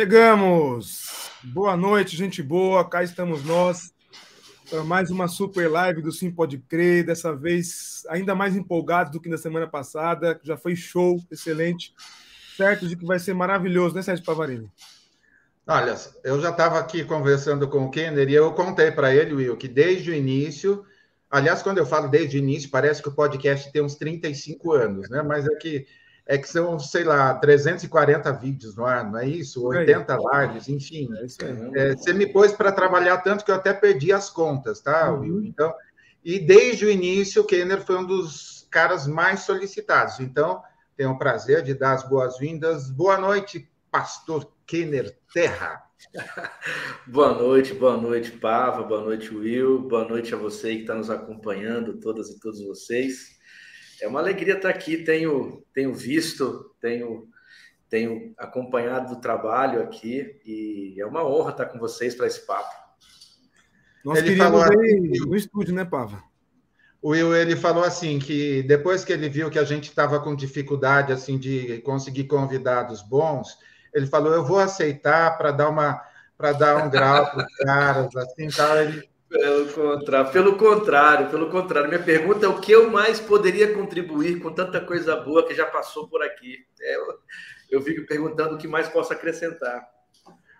Chegamos! Boa noite, gente boa. Cá estamos nós para mais uma super live do Sim Pode Crer. Dessa vez ainda mais empolgados do que na semana passada. Já foi show, excelente. Certo de que vai ser maravilhoso, né, Sérgio Pavarini? Olha, eu já estava aqui conversando com o Kenner e eu contei para ele, Will, que desde o início, aliás, quando eu falo desde o início, parece que o podcast tem uns 35 anos, né? Mas é que é que são, sei lá, 340 vídeos no ar, não é isso? 80 lives, enfim. É, é você me pôs para trabalhar tanto que eu até perdi as contas, tá, uhum. Will? Então, e desde o início, o Kenner foi um dos caras mais solicitados. Então, tenho o prazer de dar as boas-vindas. Boa noite, pastor Kenner Terra. boa noite, boa noite, Pava, boa noite, Will, boa noite a você que está nos acompanhando, todas e todos vocês. É uma alegria estar aqui, tenho, tenho visto, tenho, tenho acompanhado o trabalho aqui e é uma honra estar com vocês para esse papo. Nós ele falou assim, no estúdio, né, Pava? O Will ele falou assim que depois que ele viu que a gente estava com dificuldade assim de conseguir convidados bons, ele falou eu vou aceitar para dar uma para dar um grau para os caras assim tal. Ele pelo contrário, pelo contrário, pelo contrário. Minha pergunta é o que eu mais poderia contribuir com tanta coisa boa que já passou por aqui. É, eu, eu fico perguntando o que mais posso acrescentar.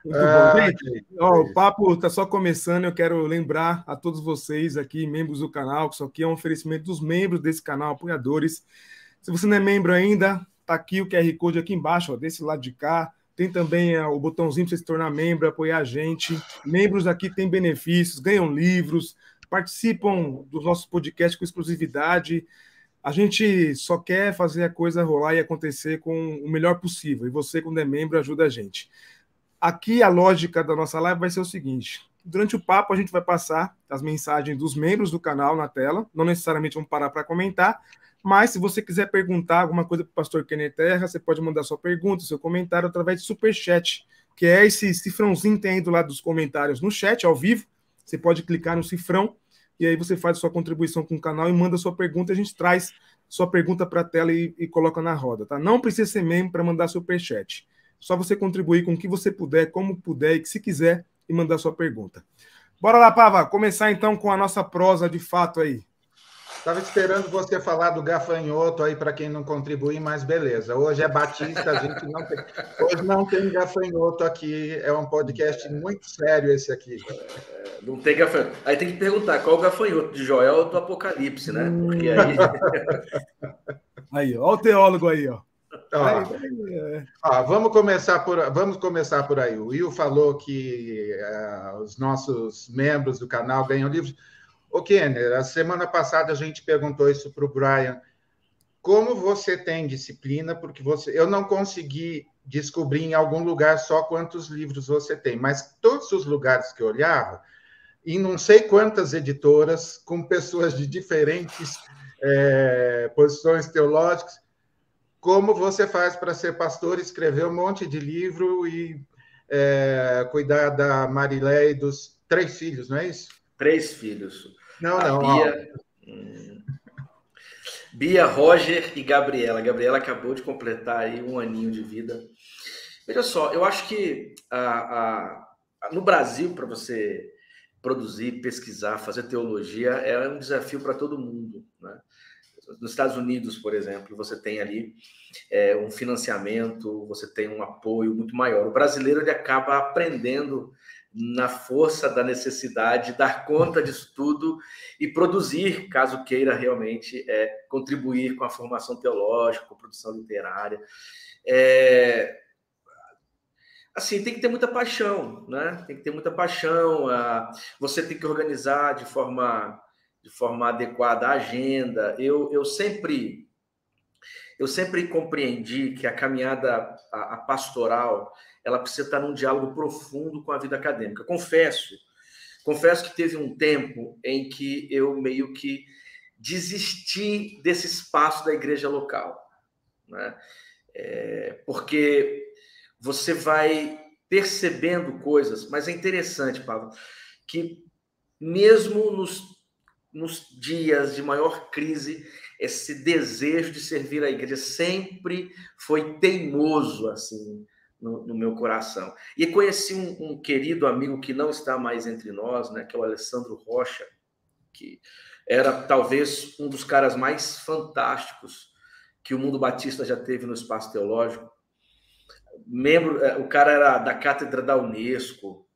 Muito ah, bom. Gente, ó, o papo está só começando. Eu quero lembrar a todos vocês aqui, membros do canal, que isso aqui é um oferecimento dos membros desse canal, apoiadores. Se você não é membro ainda, tá aqui o QR Code aqui embaixo, ó, desse lado de cá. Tem também é, o botãozinho para você se tornar membro, apoiar a gente. Membros aqui têm benefícios, ganham livros, participam dos nossos podcasts com exclusividade. A gente só quer fazer a coisa rolar e acontecer com o melhor possível. E você, quando é membro, ajuda a gente. Aqui a lógica da nossa live vai ser o seguinte: durante o papo, a gente vai passar as mensagens dos membros do canal na tela. Não necessariamente vamos parar para comentar, mas se você quiser perguntar alguma coisa para o pastor Kenner Terra, você pode mandar sua pergunta, seu comentário através de super chat, que é esse cifrãozinho que tem aí do lado dos comentários no chat, ao vivo. Você pode clicar no cifrão e aí você faz sua contribuição com o canal e manda sua pergunta. A gente traz sua pergunta para a tela e, e, coloca na roda, tá? Não precisa ser membro para mandar super chat. Só você contribuir com o que você puder, como puder e que se quiser e mandar sua pergunta. Bora lá, Pava, começar então com a nossa prosa de fato aí. Estava esperando você falar do gafanhoto aí para quem não contribui, mas beleza. Hoje é Batista, a gente não tem. Hoje não tem gafanhoto aqui. É um podcast muito sério esse aqui. É, não tem gafanhoto. Aí tem que perguntar qual o gafanhoto de Joel ou do Apocalipse, né? Porque aí. Aí, ó, o teólogo aí, ó. Ó, ó, vamos começar por vamos começar por aí. O Will falou que uh, os nossos membros do canal ganham livros. Ô, Kenner, a semana passada a gente perguntou isso para o Brian. Como você tem disciplina? Porque você, eu não consegui descobrir em algum lugar só quantos livros você tem, mas todos os lugares que eu olhava, em não sei quantas editoras, com pessoas de diferentes é, posições teológicas, como você faz para ser pastor, escrever um monte de livro e é, cuidar da Marilé e dos três filhos, não é isso? Três filhos. Não, a não. Bia, hum, Bia, Roger e Gabriela. Gabriela acabou de completar aí um aninho de vida. Veja só, eu acho que a, a, no Brasil, para você produzir, pesquisar, fazer teologia, é um desafio para todo mundo. Né? Nos Estados Unidos, por exemplo, você tem ali é, um financiamento, você tem um apoio muito maior. O brasileiro ele acaba aprendendo na força da necessidade, dar conta disso tudo e produzir, caso queira realmente é, contribuir com a formação teológica, com a produção literária. É, assim, tem que ter muita paixão, né? Tem que ter muita paixão. você tem que organizar de forma, de forma adequada a agenda. Eu, eu sempre eu sempre compreendi que a caminhada a, a pastoral ela precisa estar num diálogo profundo com a vida acadêmica. Confesso, confesso que teve um tempo em que eu meio que desisti desse espaço da igreja local, né? É, porque você vai percebendo coisas, mas é interessante, Paulo, que mesmo nos, nos dias de maior crise, esse desejo de servir a igreja sempre foi teimoso, assim, no, no meu coração. E conheci um, um, querido amigo que não está mais entre nós, né, que é o Alessandro Rocha, que era talvez um dos caras mais fantásticos que o mundo batista já teve no espaço teológico. Membro, é, o cara era da cátedra da Unesco,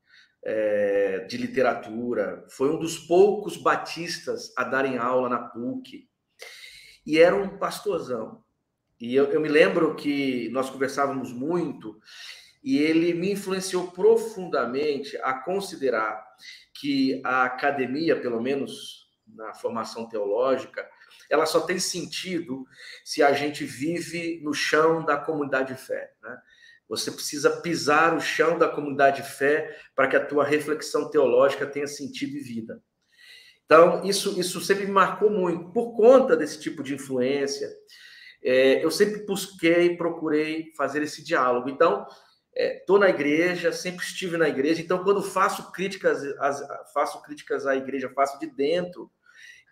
é, de literatura, foi um dos poucos batistas a darem aula na PUC, e era um pastorzão. E eu, eu me lembro que nós conversávamos muito, e ele me influenciou profundamente a considerar que a academia, pelo menos na formação teológica, ela só tem sentido se a gente vive no chão da comunidade de fé. Né? Você precisa pisar o chão da comunidade de fé para que a tua reflexão teológica tenha sentido e vida. Então, isso, isso sempre me marcou muito. Por conta desse tipo de influência, é, eu sempre busquei, procurei fazer esse diálogo. Então, estou é, na igreja, sempre estive na igreja. Então, quando faço críticas, as, faço críticas à igreja, faço de dentro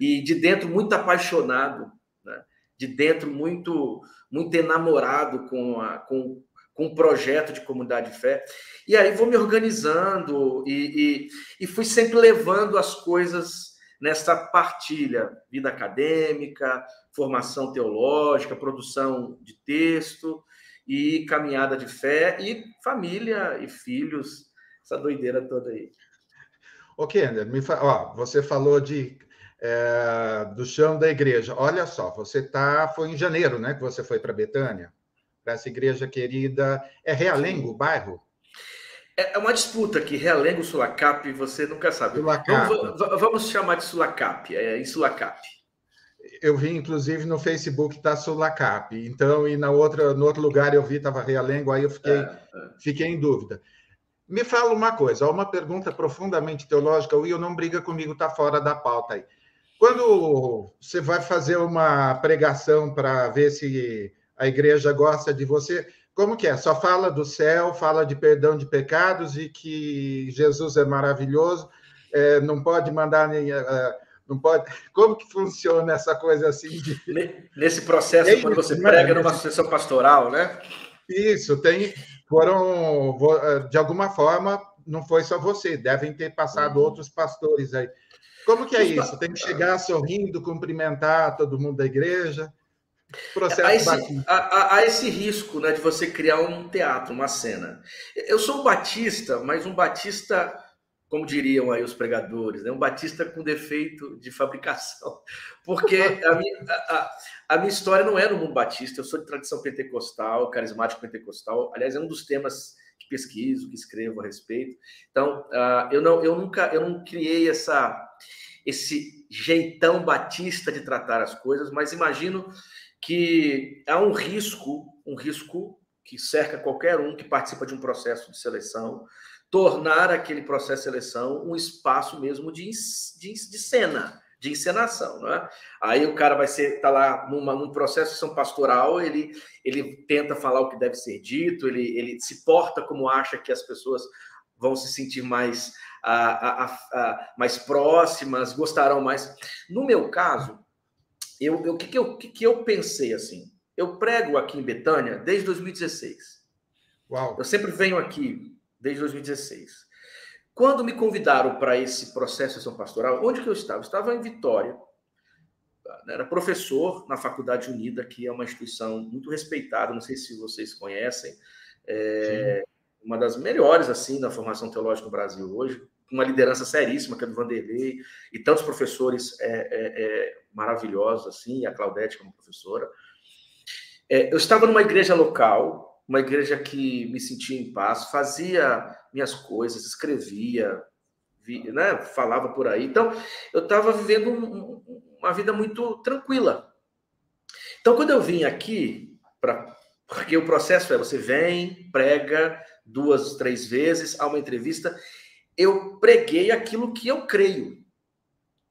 e de dentro muito apaixonado, né? de dentro muito muito enamorado com a, com com um projeto de comunidade de fé. E aí vou me organizando e, e, e fui sempre levando as coisas nessa partilha, vida acadêmica, formação teológica, produção de texto e caminhada de fé e família e filhos, essa doideira toda aí. Ô, Kender, me fa... Ó, você falou de é, do chão da igreja. Olha só, você tá foi em janeiro, né, que você foi para Betânia? para essa igreja querida. É Realengo o bairro? É, é uma disputa aqui, Realengo, Sulacap, você nunca sabe. Sulacap. Vamos, vamos chamar de Sulacap, é em Sulacap. Eu vi, inclusive, no Facebook da Sulacap. Então, e na outra, no outro lugar eu vi, estava Realengo, aí eu fiquei, é, é. fiquei em dúvida. Me fala uma coisa, uma pergunta profundamente teológica, o Will não briga comigo, está fora da pauta aí. Quando você vai fazer uma pregação para ver se a igreja gosta de você. Como que é? Só fala do céu, fala de perdão de pecados e que Jesus é maravilhoso. É, não pode mandar nem. Uh, não pode. Como que funciona essa coisa assim? De... Nesse processo, tem, quando você prega numa sessão pastoral, né? Isso, tem. Foram, de alguma forma, não foi só você, devem ter passado uhum. outros pastores aí. Como que é isso? Tem que chegar sorrindo, cumprimentar todo mundo da igreja? Processo há, esse, há, há, esse risco né, de você criar um teatro, uma cena. Eu sou um batista, mas um batista, como diriam aí os pregadores, né, um batista com defeito de fabricação. Porque a minha, a, a minha história não é no mundo batista, eu sou de tradição pentecostal, carismático pentecostal. Aliás, é um dos temas que pesquiso, que escrevo a respeito. Então, uh, eu, não, eu nunca eu não criei essa, esse jeitão batista de tratar as coisas, mas imagino que há um risco, um risco que cerca qualquer um que participa de um processo de seleção, tornar aquele processo de seleção um espaço mesmo de, de, de cena, de encenação, né? Aí o cara vai ser tá lá numa, num processo de sessão pastoral, ele ele tenta falar o que deve ser dito, ele, ele se porta como acha que as pessoas vão se sentir mais a, a, a, mais próximas, gostarão mais. No meu caso, eu, eu, o que, que, eu, que, que eu pensei assim? Eu prego aqui em Betânia desde 2016. Uau. Eu sempre venho aqui desde 2016. Quando me convidaram para esse processo de ação pastoral, onde que eu estava? Eu estava em Vitória. Era professor na Faculdade Unida, que é uma instituição muito respeitada, não sei se vocês conhecem. É uma das melhores assim na formação teológica no Brasil hoje uma liderança seríssima, que é do Vanderlei, e tantos professores é, é, é, maravilhosos, assim, a Claudete como professora. É, eu estava numa igreja local, uma igreja que me sentia em paz, fazia minhas coisas, escrevia, vi, né, falava por aí. Então, eu estava vivendo um, uma vida muito tranquila. Então, quando eu vim aqui, pra, porque o processo é você vem, prega duas, três vezes, há uma entrevista, eu preguei aquilo que eu creio.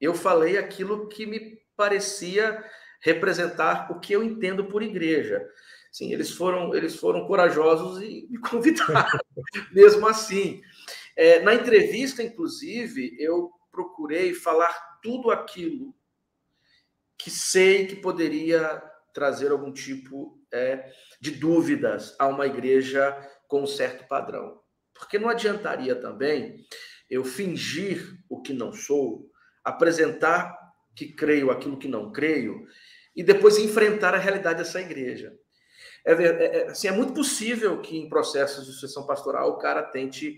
Eu falei aquilo que me parecia representar o que eu entendo por igreja. Sim, eles foram eles foram corajosos e me convidaram, mesmo assim. É, na entrevista, inclusive, eu procurei falar tudo aquilo que sei que poderia trazer algum tipo é, de dúvidas a uma igreja com um certo padrão. Porque não adiantaria também eu fingir o que não sou, apresentar que creio aquilo que não creio e depois enfrentar a realidade dessa igreja. É, é, é, assim, é muito possível que em processos de sucessão pastoral o cara tente,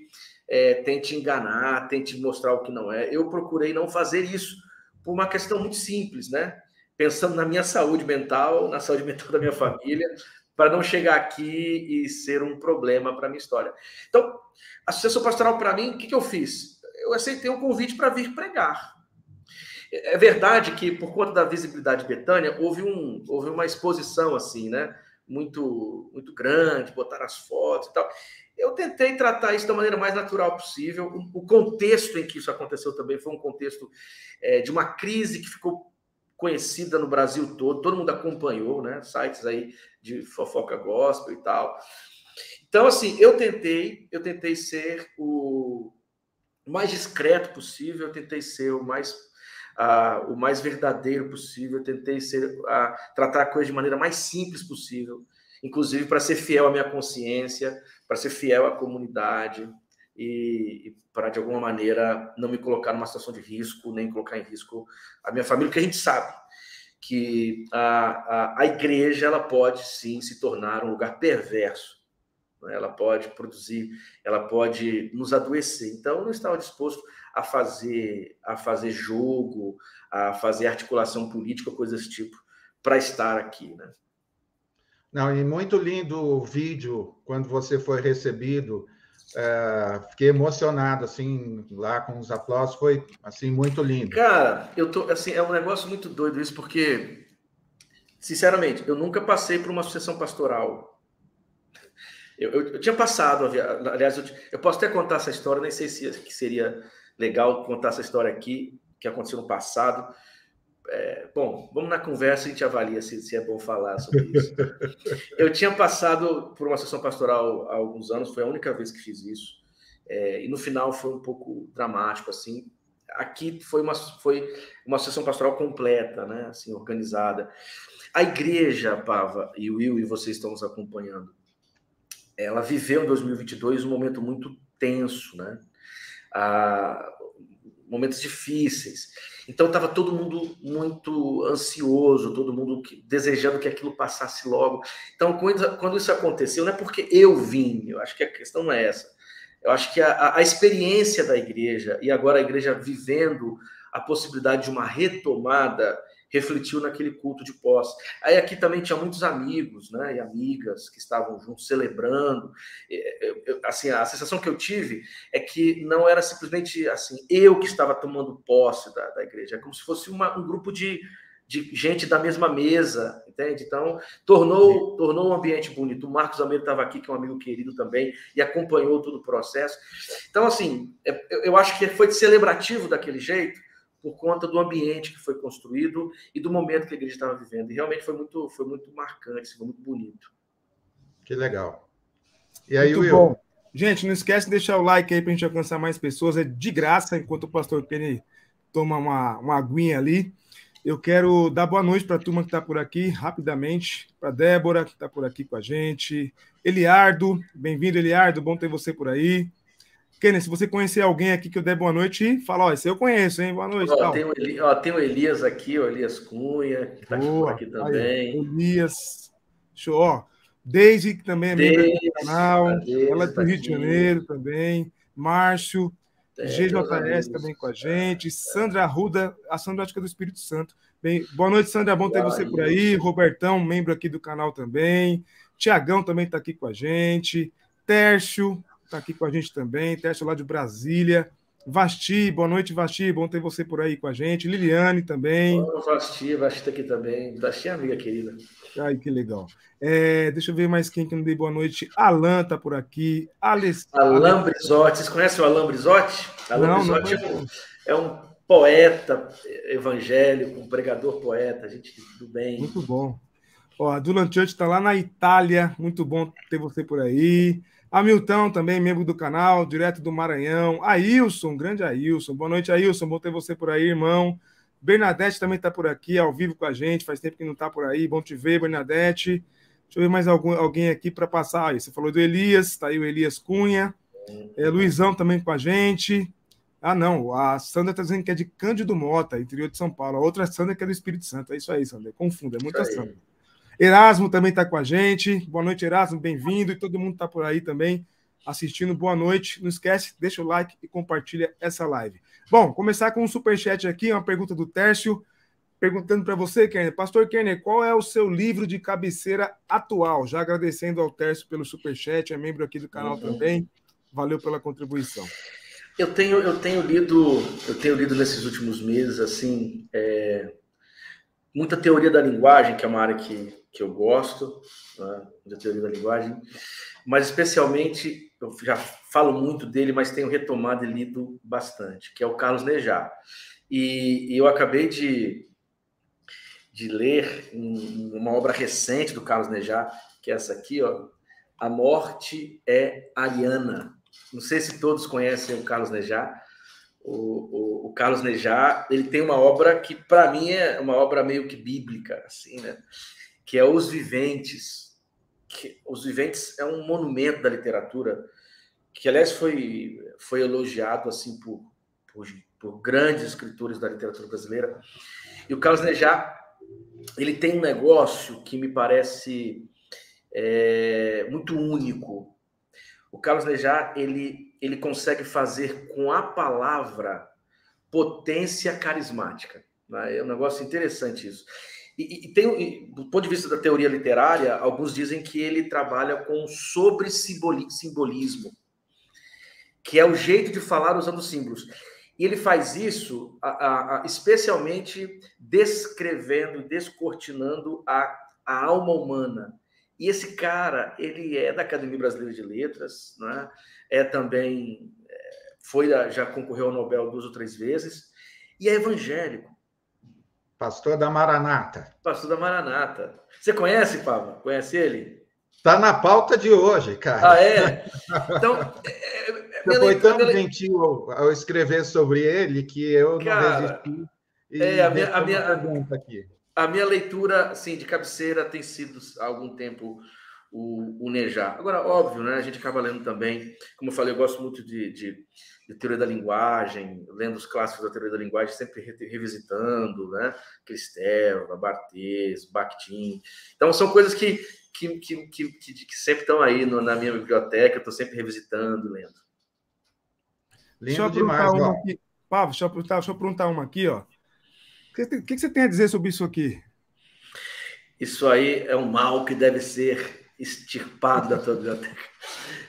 é, tente enganar, tente mostrar o que não é. Eu procurei não fazer isso por uma questão muito simples, né? Pensando na minha saúde mental, na saúde mental da minha família, para não chegar aqui e ser um problema para minha história. Então, a sucessão pastoral, para mim, o que, que eu fiz? Eu aceitei um convite para vir pregar. É verdade que, por conta da visibilidade de Betânia, houve, um, houve uma exposição assim, né? Muito, muito grande, botar as fotos e tal. Eu tentei tratar isso da maneira mais natural possível. O contexto em que isso aconteceu também foi um contexto é, de uma crise que ficou conhecida no Brasil todo, todo mundo acompanhou, né? Sites aí de fofoca gospel e tal. Então, assim, eu tentei, eu tentei ser o mais discreto possível, eu tentei ser o mais uh, o mais verdadeiro possível, eu tentei ser uh, tratar a coisa de maneira mais simples possível, inclusive para ser fiel à minha consciência, para ser fiel à comunidade e, e para de alguma maneira não me colocar numa situação de risco, nem colocar em risco a minha família, porque a gente sabe que a, a, a igreja ela pode sim se tornar um lugar perverso. Né? Ela pode produzir, ela pode nos adoecer. Então, eu não estava disposto a fazer, a fazer jogo, a fazer articulação política, coisas desse tipo, para estar aqui. Né? Não, e muito lindo o vídeo quando você foi recebido é, fiquei emocionado, assim, lá com os aplausos, foi, assim, muito lindo. Cara, eu tô, assim, é um negócio muito doido isso, porque, sinceramente, eu nunca passei por uma sucessão pastoral. Eu, eu, eu tinha passado, aliás, eu, eu, posso até contar essa história, nem sei se seria legal contar essa história aqui, que aconteceu no passado, é, bom, vamos na conversa e a gente avalia se, se, é bom falar sobre isso. Eu tinha passado por uma sessão pastoral há alguns anos, foi a única vez que fiz isso, é, e no final foi um pouco dramático, assim. Aqui foi uma, foi uma sessão pastoral completa, né, assim, organizada. A igreja, Pava, e Will e vocês estão nos acompanhando, ela viveu em 2022 um momento muito tenso, né? Ah, momentos difíceis. Então estava todo mundo muito ansioso, todo mundo desejando que aquilo passasse logo. Então, quando, quando isso aconteceu, não é porque eu vim, eu acho que a questão não é essa. Eu acho que a, a experiência da igreja, e agora a igreja vivendo a possibilidade de uma retomada refletiu naquele culto de posse. Aí aqui também tinha muitos amigos, né, e amigas que estavam juntos celebrando. Assim, a sensação que eu tive é que não era simplesmente assim eu que estava tomando posse da, da igreja, é como se fosse uma, um grupo de, de gente da mesma mesa, entende? Então, tornou, tornou um ambiente bonito. O Marcos Almeida estava aqui, que é um amigo querido também, e acompanhou todo o processo. Então, assim, é, eu acho que foi celebrativo daquele jeito, por conta do ambiente que foi construído e do momento que a igreja estava vivendo. E realmente foi muito, foi muito marcante, foi muito bonito. Que legal. E aí, muito Will? Bom. Gente, não esquece de deixar o like aí para a gente alcançar mais pessoas. É de graça, enquanto o pastor Kenny toma uma, uma aguinha ali. Eu quero dar boa noite para a turma que está por aqui, rapidamente. Para Débora, que está por aqui com a gente. Eliardo, bem-vindo, Eliardo. Bom ter você por aí. Kenner, se você conhecer alguém aqui que eu der boa noite, fala, ó, esse eu conheço, hein? Boa noite. Ó, tem, o Eli, ó, tem o Elias aqui, o Elias Cunha, que está aqui, aqui também. Aí, Elias. Show, ó. Deise, que também é membro do canal. ela é do tá Rio de Janeiro também. Márcio. É, GJS também com a gente. Sandra Arruda, a Sandra acho que é do Espírito Santo. Bem, boa noite, Sandra. Bom ter você por aí. Robertão, membro aqui do canal também. Tiagão também está aqui com a gente. Tércio, está aqui com a gente também. Teste lá de Brasília. Vasti, boa noite, Vasti. Bom ter você por aí com a gente. Liliane também. Boa, Vasti, Vasti está aqui também. Vasti é amiga querida. Ai, que legal. É, deixa eu ver mais quem que não dei boa noite. Alan está por aqui. Aless... Alan Brizotti. Vocês conhecem o Alan Brizotti? Alan não, Brizotti não é, um, é um poeta evangélico, um pregador poeta, gente do bem. Muito bom. Ó, a Dulan Church está lá na Itália. Muito bom ter você por aí. Hamilton também, membro do canal, direto do Maranhão. Ailson, grande Ailson. Boa noite, Ailson. Bom ter você por aí, irmão. Bernadette também está por aqui, ao vivo com a gente. Faz tempo que não está por aí. Bom te ver, Bernadette. Deixa eu ver mais algum, alguém aqui para passar aí. Você falou do Elias, está aí o Elias Cunha. É, Luizão também com a gente. Ah, não, a Sandra está dizendo que é de Cândido Mota, interior de São Paulo. A outra Sandra que é do Espírito Santo. É isso aí, Sandra. Confunda, é muita Sandra. Erasmo também está com a gente. Boa noite, Erasmo, bem-vindo. E todo mundo está por aí também assistindo. Boa noite. Não esquece, deixa o like e compartilha essa live. Bom, começar com um superchat aqui, uma pergunta do Tércio perguntando para você, Kerner. Pastor Kerner, qual é o seu livro de cabeceira atual? Já agradecendo ao Tércio pelo superchat, é membro aqui do canal uhum. também. Valeu pela contribuição. Eu tenho, eu tenho lido, eu tenho lido nesses últimos meses assim, é, muita teoria da linguagem, que é uma área que, que eu gosto, né, da teoria da linguagem, mas especialmente eu já falo muito dele, mas tenho retomado e lido bastante, que é o Carlos Nejar. E, e eu acabei de de ler uma obra recente do Carlos Nejar, que é essa aqui, ó, A Morte é Ariana. Não sei se todos conhecem o Carlos Nejar. O, o, o Carlos Nejar, ele tem uma obra que, para mim, é uma obra meio que bíblica, assim, né? Que é Os Viventes. Que, Os Viventes é um monumento da literatura, que, aliás, foi, foi elogiado, assim, por, por, por grandes escritores da literatura brasileira. E o Carlos Nejar ele tem um negócio que me parece é, muito único. O Carlos Nejar, ele, ele consegue fazer com a palavra potência carismática. Né? É um negócio interessante isso. E, e tem, e, do ponto de vista da teoria literária, alguns dizem que ele trabalha com sobre simbolismo, que é o jeito de falar usando símbolos. E ele faz isso a, a, a, especialmente descrevendo, descortinando a, a alma humana. E esse cara, ele é da Academia Brasileira de Letras, né? é também, é, foi já concorreu ao Nobel duas ou três vezes, e é evangélico. Pastor da Maranata. Pastor da Maranata. Você conhece, Pablo? Conhece ele? Está na pauta de hoje, cara. Ah, é? Então, é, é você foi tão minha... gentil ao, escrever sobre ele que eu Cara, não resisti. é, a minha, a, minha, aqui. a minha leitura assim, de cabeceira tem sido há algum tempo o, o Nejar. Agora, óbvio, né? A gente acaba lendo também, como eu falei, eu gosto muito de, de, de teoria da linguagem, lendo os clássicos da teoria da linguagem, sempre revisitando, né? Cristel, Barthes, Bakhtin. Então, são coisas que, que, que, que, que sempre estão aí no, na minha biblioteca, eu estou sempre revisitando, lendo. Lindo deixa eu demais, uma aqui. Pavo, deixa eu, perguntar, deixa eu perguntar uma aqui, ó. O que, que, você tem a dizer sobre isso aqui? Isso aí é um mal que deve ser extirpado da tua biblioteca.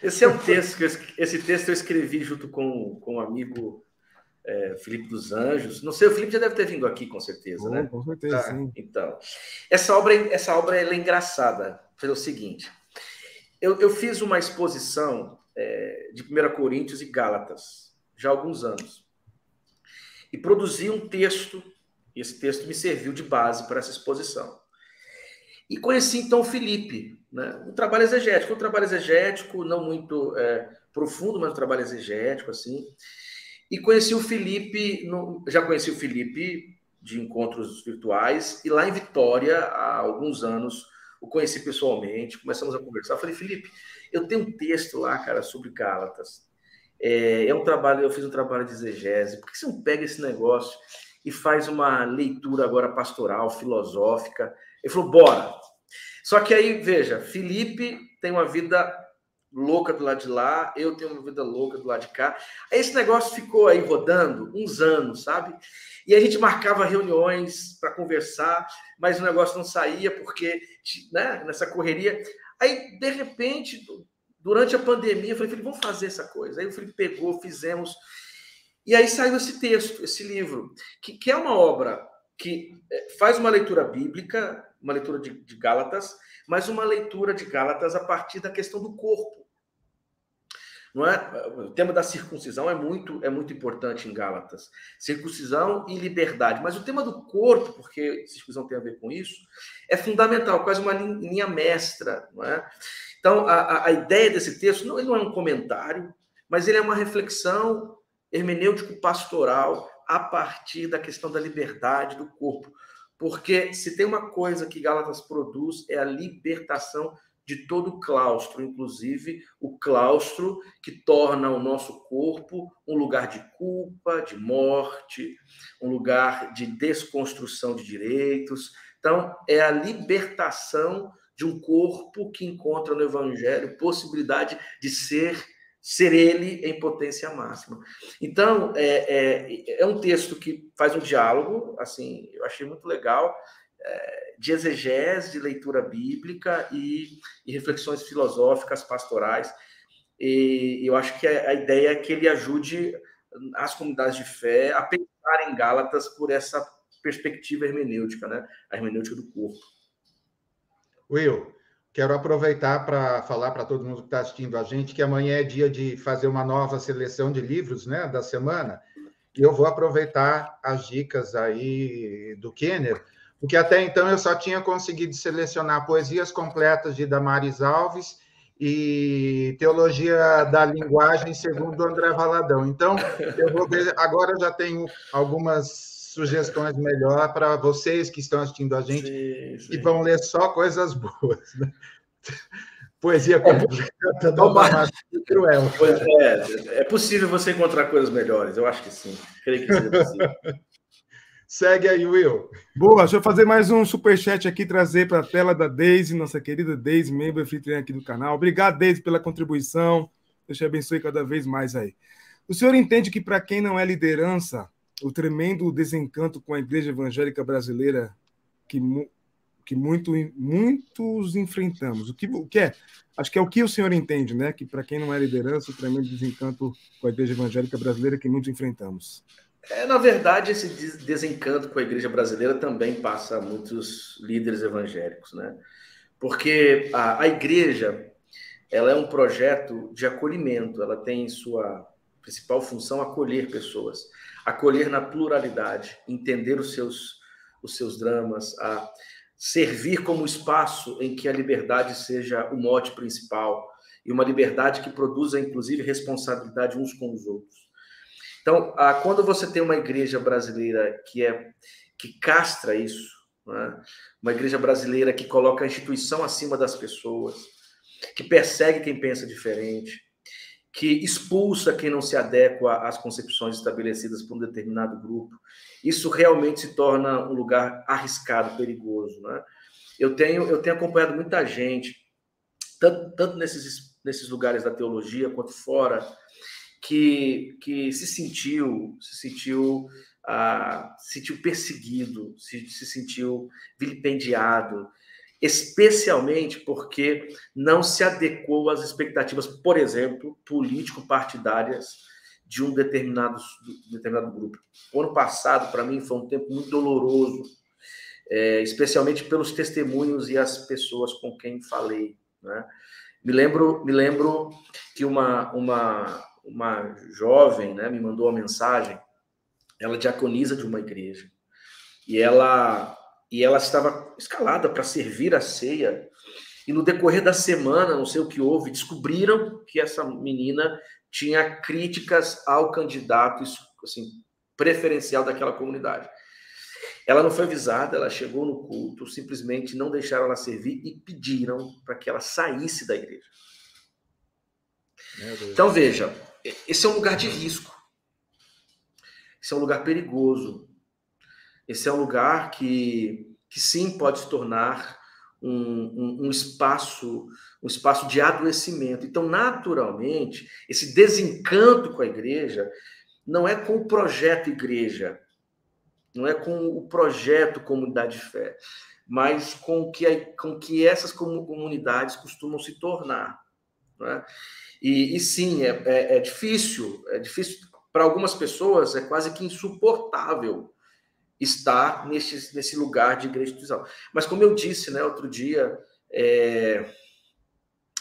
Esse é um texto que eu, esse texto eu escrevi junto com, com um amigo é, Felipe dos Anjos. Não sei, o Felipe já deve ter vindo aqui, com certeza, né? Com certeza, tá. sim. Então, essa obra, essa obra é engraçada. Pelo seguinte, eu, eu fiz uma exposição é, de 1 Coríntios e Gálatas já há alguns anos. E produzi um texto, e esse texto me serviu de base para essa exposição. E conheci então o Felipe, né? um trabalho exegético, um trabalho exegético, não muito é, profundo, mas um trabalho exegético, assim. E conheci o Felipe, no, já conheci o Felipe de encontros virtuais, e lá em Vitória, há alguns anos, o conheci pessoalmente, começamos a conversar. Eu falei, Felipe, eu tenho um texto lá, cara, sobre Gálatas. É, é um trabalho, eu fiz um trabalho de exegese. Por que você não pega esse negócio e faz uma leitura agora pastoral, filosófica? Ele falou, bora. Só que aí, veja, Felipe tem uma vida louca do lado de lá, eu tenho uma vida louca do lado de cá. Esse negócio ficou aí rodando uns anos, sabe? E a gente marcava reuniões para conversar, mas o negócio não saía porque, né, nessa correria. Aí, de repente, Durante a pandemia, eu falei, Felipe, vamos fazer essa coisa. Aí o Felipe pegou, fizemos. E aí saiu esse texto, esse livro, que, que é uma obra que é, faz uma leitura bíblica, uma leitura de, de Gálatas, mas uma leitura de Gálatas a partir da questão do corpo. Não é? O tema da circuncisão é muito, é muito importante em Gálatas. Circuncisão e liberdade. Mas o tema do corpo, porque circuncisão tem a ver com isso, é fundamental, quase uma linha mestra. Não é? Então, a, a ideia desse texto não, ele não é um comentário, mas ele é uma reflexão hermenêutico-pastoral a partir da questão da liberdade do corpo. Porque se tem uma coisa que Gálatas produz é a libertação de todo o claustro, inclusive o claustro que torna o nosso corpo um lugar de culpa, de morte, um lugar de desconstrução de direitos. Então, é a libertação de um corpo que encontra no evangelho possibilidade de ser ser ele em potência máxima. Então, é, é, é um texto que faz um diálogo, assim, eu achei muito legal, é, de exegese, de leitura bíblica e, e, reflexões filosóficas, pastorais. E eu acho que a, a ideia é que ele ajude as comunidades de fé a pensar em Gálatas por essa perspectiva hermenêutica, né? a hermenêutica do corpo. Will, Quero aproveitar para falar para todo mundo que está assistindo a gente que amanhã é dia de fazer uma nova seleção de livros né, da semana. E eu vou aproveitar as dicas aí do Kenner, porque até então eu só tinha conseguido selecionar poesias completas de Damares Alves e Teologia da Linguagem segundo André Valadão. Então, eu vou ver, agora já tenho algumas sugestões melhor para vocês que estão assistindo a gente sim, sim. e vão ler só coisas boas. Né? Poesia completa do Cruel. Pois é, é possível você encontrar coisas melhores, eu acho que sim. Creio que seja possível. Segue aí, Will. Boa, deixa eu fazer mais um superchat aqui, trazer para a tela da Deise, nossa querida Deise, membro anfitriã aqui do canal. Obrigado, Deise, pela contribuição. Deus te abençoe cada vez mais aí. O senhor entende que para quem não é liderança, o tremendo desencanto com a igreja evangélica brasileira que, que muito, muitos enfrentamos. O que, o que é? Acho que é o que o senhor entende, né? Que para quem não é liderança, o tremendo desencanto com a igreja evangélica brasileira que muitos enfrentamos. É, na verdade, esse desencanto com a igreja brasileira também passa a muitos líderes evangélicos, né? Porque a, a igreja ela é um projeto de acolhimento, ela tem sua principal função acolher pessoas acolher na pluralidade, entender os seus, os seus dramas, a servir como espaço em que a liberdade seja o mote principal e uma liberdade que produza, inclusive, responsabilidade uns com os outros. Então, quando você tem uma igreja brasileira que é que castra isso, né? uma igreja brasileira que coloca a instituição acima das pessoas, que persegue quem pensa diferente, que expulsa quem não se adequa às concepções estabelecidas por um determinado grupo. Isso realmente se torna um lugar arriscado, perigoso. Né? Eu, tenho, eu tenho acompanhado muita gente, tanto, tanto nesses, nesses lugares da teologia quanto fora, que, que se sentiu, se sentiu, ah, se sentiu perseguido, se, se sentiu vilipendiado, especialmente porque não se adequou às expectativas, por exemplo, político-partidárias de um determinado, determinado grupo. O ano passado, para mim, foi um tempo muito doloroso, é, especialmente pelos testemunhos e as pessoas com quem falei. Né? Me lembro, me lembro que uma, uma, uma jovem né, me mandou uma mensagem, ela diaconiza de uma igreja, e ela e ela estava escalada para servir a ceia. E no decorrer da semana, não sei o que houve, descobriram que essa menina tinha críticas ao candidato assim, preferencial daquela comunidade. Ela não foi avisada, ela chegou no culto, simplesmente não deixaram ela servir e pediram para que ela saísse da igreja. Então veja, esse é um lugar de risco. Esse é um lugar perigoso. Esse é um lugar que, que sim pode se tornar um, um, um, espaço um espaço de adoecimento. Então, naturalmente, esse desencanto com a igreja não é com o projeto igreja, não é com o projeto comunidade de fé, mas com que, com que essas comunidades costumam se tornar. Né? E, e, sim, é, é, é difícil, é difícil para algumas pessoas, é quase que insuportável estar nesse, nesse lugar de igreja institucional. Mas como eu disse, né, outro dia, é,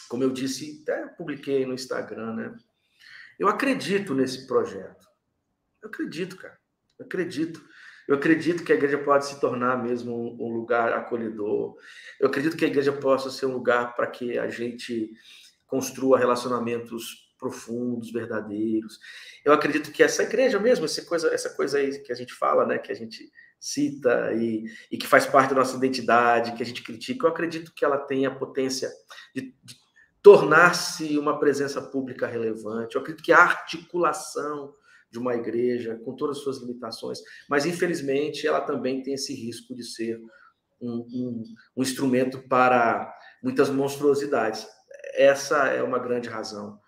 como eu disse, até publiquei no Instagram, né, eu acredito nesse projeto. Eu acredito, cara. Eu acredito. Eu acredito que a igreja pode se tornar mesmo um, um lugar acolhedor. Eu acredito que a igreja possa ser um lugar para que a gente construa relacionamentos profundos, verdadeiros. Eu acredito que essa igreja mesmo, essa coisa, essa coisa aí que a gente fala, né, que a gente cita e, e que faz parte da nossa identidade, que a gente critica, eu acredito que ela tem a potência de, de tornar-se uma presença pública relevante. Eu acredito que a articulação de uma igreja, com todas as suas limitações, mas infelizmente ela também tem esse risco de ser um, um, um instrumento para muitas monstruosidades. Essa é uma grande razão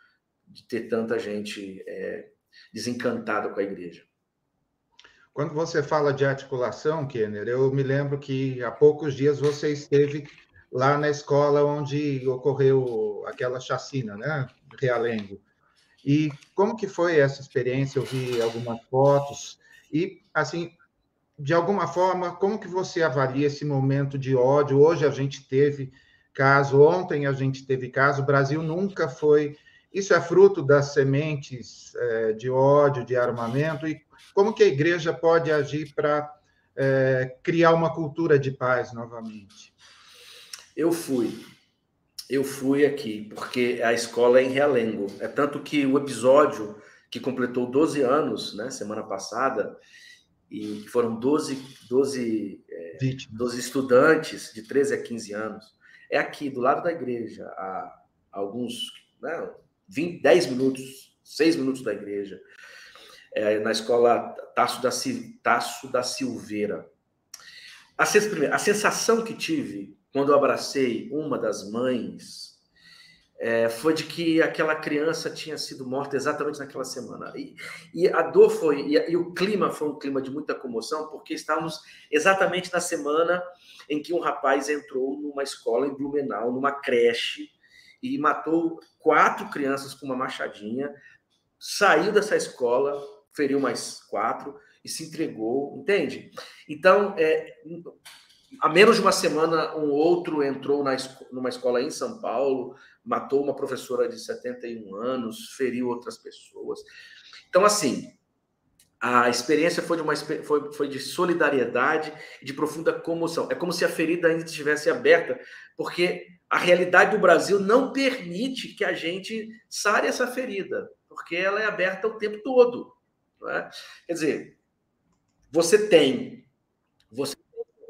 de ter tanta gente é, desencantada com a igreja. Quando você fala de articulação, Kenner, eu me lembro que há poucos dias você esteve lá na escola onde ocorreu aquela chacina, né, Realengo. E como que foi essa experiência? Eu vi algumas fotos e assim, de alguma forma, como que você avalia esse momento de ódio? Hoje a gente teve caso, ontem a gente teve caso, o Brasil nunca foi. Isso é fruto das sementes é, de ódio, de armamento, e como que a igreja pode agir para é, criar uma cultura de paz novamente? Eu fui. Eu fui aqui, porque a escola é em Realengo. É tanto que o episódio que completou 12 anos, né, semana passada, e foram 12, 12, é, 12 estudantes de 13 a 15 anos, é aqui, do lado da igreja, a, alguns, né, 20, 10 minutos, 6 minutos da igreja, é, na escola Tasso da, Tasso da Silveira. A, a sensação que tive quando eu abracei uma das mães, é, foi de que aquela criança tinha sido morta exatamente naquela semana. E, e a dor foi, e, e, o clima foi um clima de muita comoção, porque estávamos exatamente na semana em que um rapaz entrou numa escola em Blumenau, numa creche, e matou quatro crianças com uma machadinha, saiu dessa escola, feriu mais quatro e se entregou, entende? Então, é, há menos de uma semana, um outro entrou na, numa escola em São Paulo, matou uma professora de 71 anos, feriu outras pessoas. Então, assim, a experiência foi de, uma, foi, foi de solidariedade e de profunda comoção. É como se a ferida ainda estivesse aberta, porque a realidade do Brasil não permite que a gente sare essa ferida, porque ela é aberta o tempo todo. É? Quer dizer, você tem, você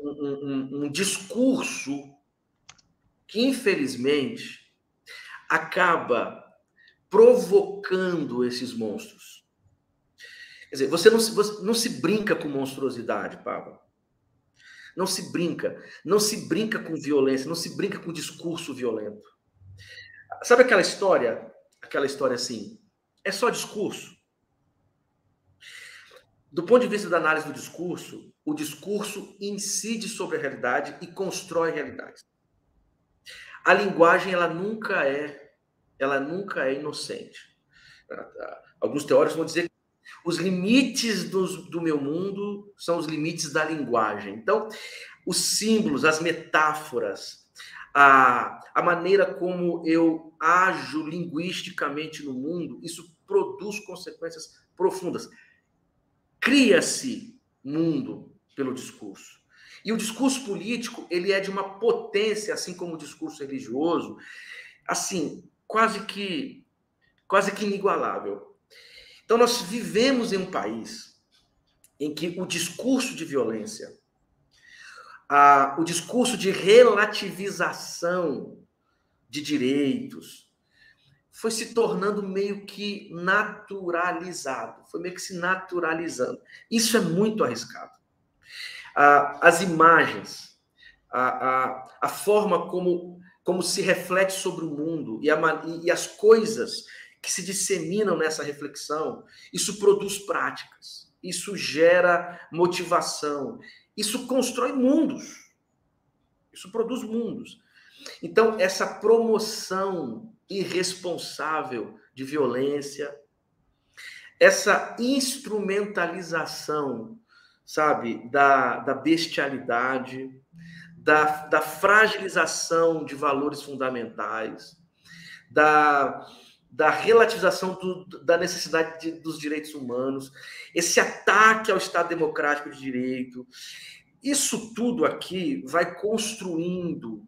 um, um, discurso que, infelizmente, acaba provocando esses monstros. Quer dizer, você não, se, você não se brinca com monstruosidade, Pablo. Não se brinca. Não se brinca com violência, não se brinca com discurso violento. Sabe aquela história? Aquela história assim? É só discurso. Do ponto de vista da análise do discurso, o discurso incide sobre a realidade e constrói realidades. A linguagem ela nunca é, ela nunca é inocente. Alguns teóricos vão dizer os limites dos, do meu mundo são os limites da linguagem. Então, os símbolos, as metáforas, a, a maneira como eu ajo linguisticamente no mundo, isso produz consequências profundas. Cria-se mundo pelo discurso. E o discurso político, ele é de uma potência, assim como o discurso religioso, assim, quase que quase que inigualável. Então nós vivemos em um país em que o discurso de violência, a, o discurso de relativização de direitos, foi se tornando meio que naturalizado, foi meio que se naturalizando. Isso é muito arriscado as imagens, a, a, a forma como, como se reflete sobre o mundo e, a, e as coisas que se disseminam nessa reflexão, isso produz práticas, isso gera motivação, isso constrói mundos, isso produz mundos. Então, essa promoção irresponsável de violência, essa instrumentalização sabe, da, da bestialidade, da, da fragilização de valores fundamentais, da, da relativização do, da necessidade de, dos direitos humanos, esse ataque ao Estado democrático de direito. Isso tudo aqui vai construindo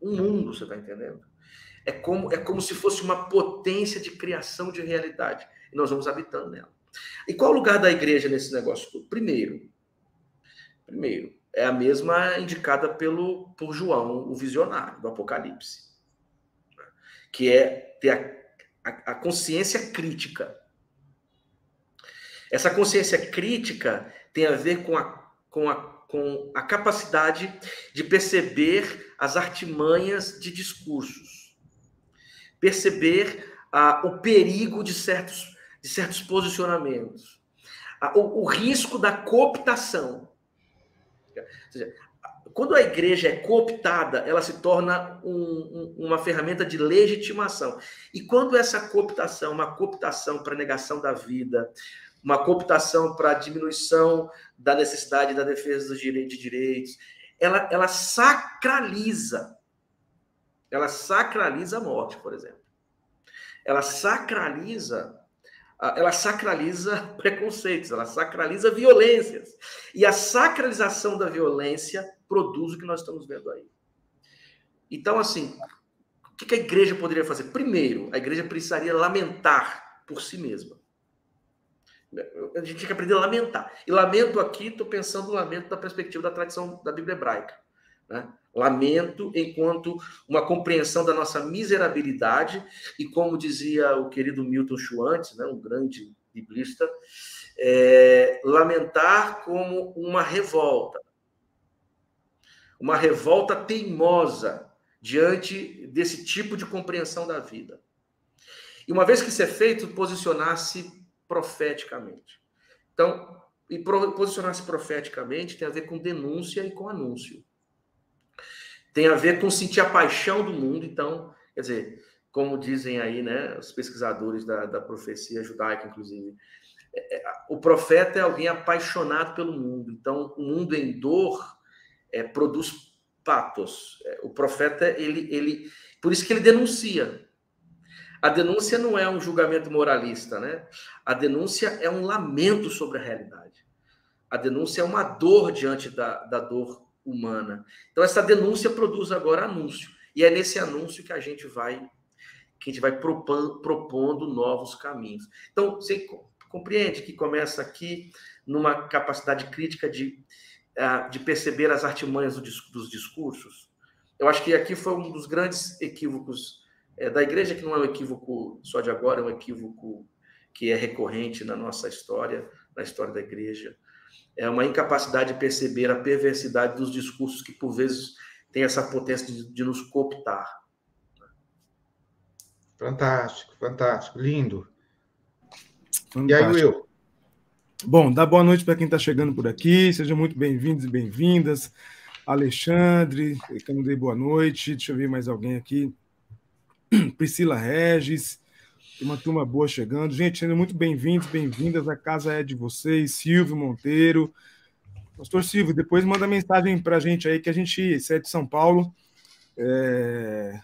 um mundo, você está entendendo? É como, é como se fosse uma potência de criação de realidade. E nós vamos habitando nela. E qual o lugar da igreja nesse negócio todo? Primeiro, Primeiro, é a mesma indicada pelo, por João, o visionário do Apocalipse, que é ter a, a, a consciência crítica. Essa consciência crítica tem a ver com a, com a, com a capacidade de perceber as artimanhas de discursos, perceber ah, o perigo de certos, de certos posicionamentos, ah, o, o risco da cooptação. Seja, quando a igreja é cooptada, ela se torna um, um, uma ferramenta de legitimação. E quando essa cooptação, uma cooptação para negação da vida, uma cooptação para diminuição da necessidade da defesa dos direitos, de direitos, ela, ela sacraliza. Ela sacraliza a morte, por exemplo. Ela sacraliza ela sacraliza preconceitos, ela sacraliza violências. E a sacralização da violência produz o que nós estamos vendo aí. Então, assim, o que a igreja poderia fazer? Primeiro, a igreja precisaria lamentar por si mesma. A gente tem que aprender a lamentar. E lamento aqui, estou pensando no lamento da perspectiva da tradição da Bíblia hebraica. Né? Lamento enquanto uma compreensão da nossa miserabilidade, e como dizia o querido Milton Schwantz, né, um grande biblista, é, lamentar como uma revolta. Uma revolta teimosa diante desse tipo de compreensão da vida. E uma vez que isso é feito, posicionar-se profeticamente. Então, e posicionar-se profeticamente tem a ver com denúncia e com anúncio tem a ver com sentir a paixão do mundo. Então, quer dizer, como dizem aí, né, os pesquisadores da, da profecia judaica, inclusive, é, é, o profeta é alguém apaixonado pelo mundo. Então, o mundo em dor é, produz patos. É, o profeta, ele, ele, por isso que ele denuncia. A denúncia não é um julgamento moralista, né? A denúncia é um lamento sobre a realidade. A denúncia é uma dor diante da, da dor humana. Então essa denúncia produz agora anúncio e é nesse anúncio que a gente vai que a gente vai propondo, propondo novos caminhos. Então você compreende que começa aqui numa capacidade crítica de de perceber as artimanhas dos discursos. Eu acho que aqui foi um dos grandes equívocos é, da igreja, que não é um equívoco só de agora, é um equívoco que é recorrente na nossa história, na história da igreja é uma incapacidade de perceber a perversidade dos discursos que, por vezes, tem essa potência de, de nos cooptar. Fantástico, fantástico, lindo. Fantástico. E aí, Will? Bom, dá boa noite para quem está chegando por aqui. Sejam muito bem-vindos e bem-vindas. Alexandre, que eu não dei boa noite. Deixa eu ver mais alguém aqui. Priscila Regis. Uma turma boa chegando. Gente, sendo muito bem-vindos, bem-vindas. A casa é de vocês. Silvio Monteiro. Pastor Silvio, depois manda mensagem para a gente aí, que a gente, é de São Paulo. É...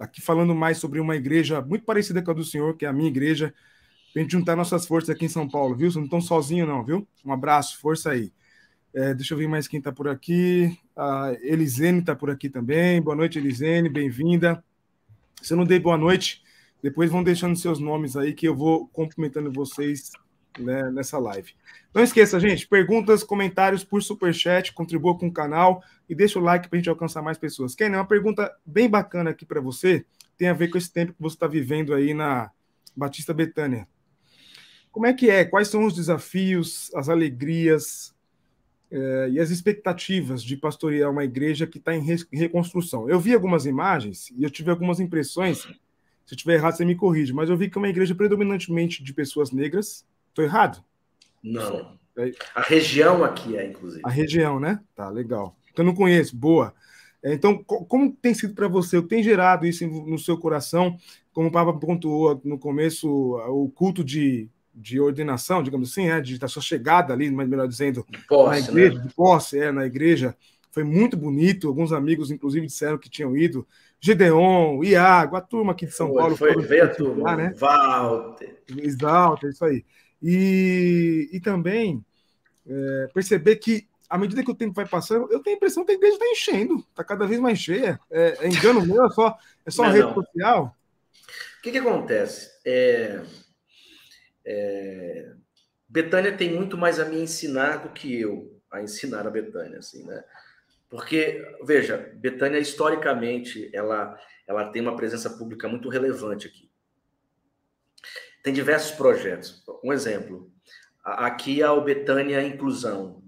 Aqui falando mais sobre uma igreja muito parecida com a do senhor, que é a minha igreja. A gente juntar nossas forças aqui em São Paulo, viu? Vocês não estão sozinhos, não, viu? Um abraço, força aí. É, deixa eu ver mais quem está por aqui. A Elisene está por aqui também. Boa noite, Elisene, bem-vinda. Se eu não dei boa noite, depois vão deixando seus nomes aí que eu vou cumprimentando vocês né, nessa live. Não esqueça, gente, perguntas, comentários por superchat, contribua com o canal e deixa o like para a gente alcançar mais pessoas. Ken, uma pergunta bem bacana aqui para você, tem a ver com esse tempo que você está vivendo aí na Batista Betânia. Como é que é? Quais são os desafios, as alegrias eh, e as expectativas de pastorear uma igreja que está em reconstrução? Eu vi algumas imagens e eu tive algumas impressões se eu estiver errado, você me corrige. Mas eu vi que é uma igreja predominantemente de pessoas negras. Estou errado? Não. A região aqui é, inclusive. A região, né? Tá, legal. Eu não conheço. Boa. É, então, como tem sido para você? Tem gerado isso no seu coração? Como o Papa pontuou no começo, o culto de, de ordenação, digamos assim, é, de da sua chegada ali, mas melhor dizendo, posse, na igreja, né? de posse, é, na igreja. Foi muito bonito. Alguns amigos, inclusive, disseram que tinham ido. Gedeon, Iago, a turma aqui de São foi, Paulo. Foi, veio a turma, né? Walter. Walter, isso aí. E, e também é, perceber que, à medida que o tempo vai passando, eu tenho a impressão que a igreja está enchendo, está cada vez mais cheia. É, é engano meu, é só, é só não, rede não. social. O que, que acontece? É, é, Betânia tem muito mais a me ensinar do que eu. a ensinar a Betânia, assim, né? Porque, veja, Betânia, historicamente, ela, ela tem uma presença pública muito relevante aqui. Tem diversos projetos. Um exemplo, aqui é o Betânia Inclusão.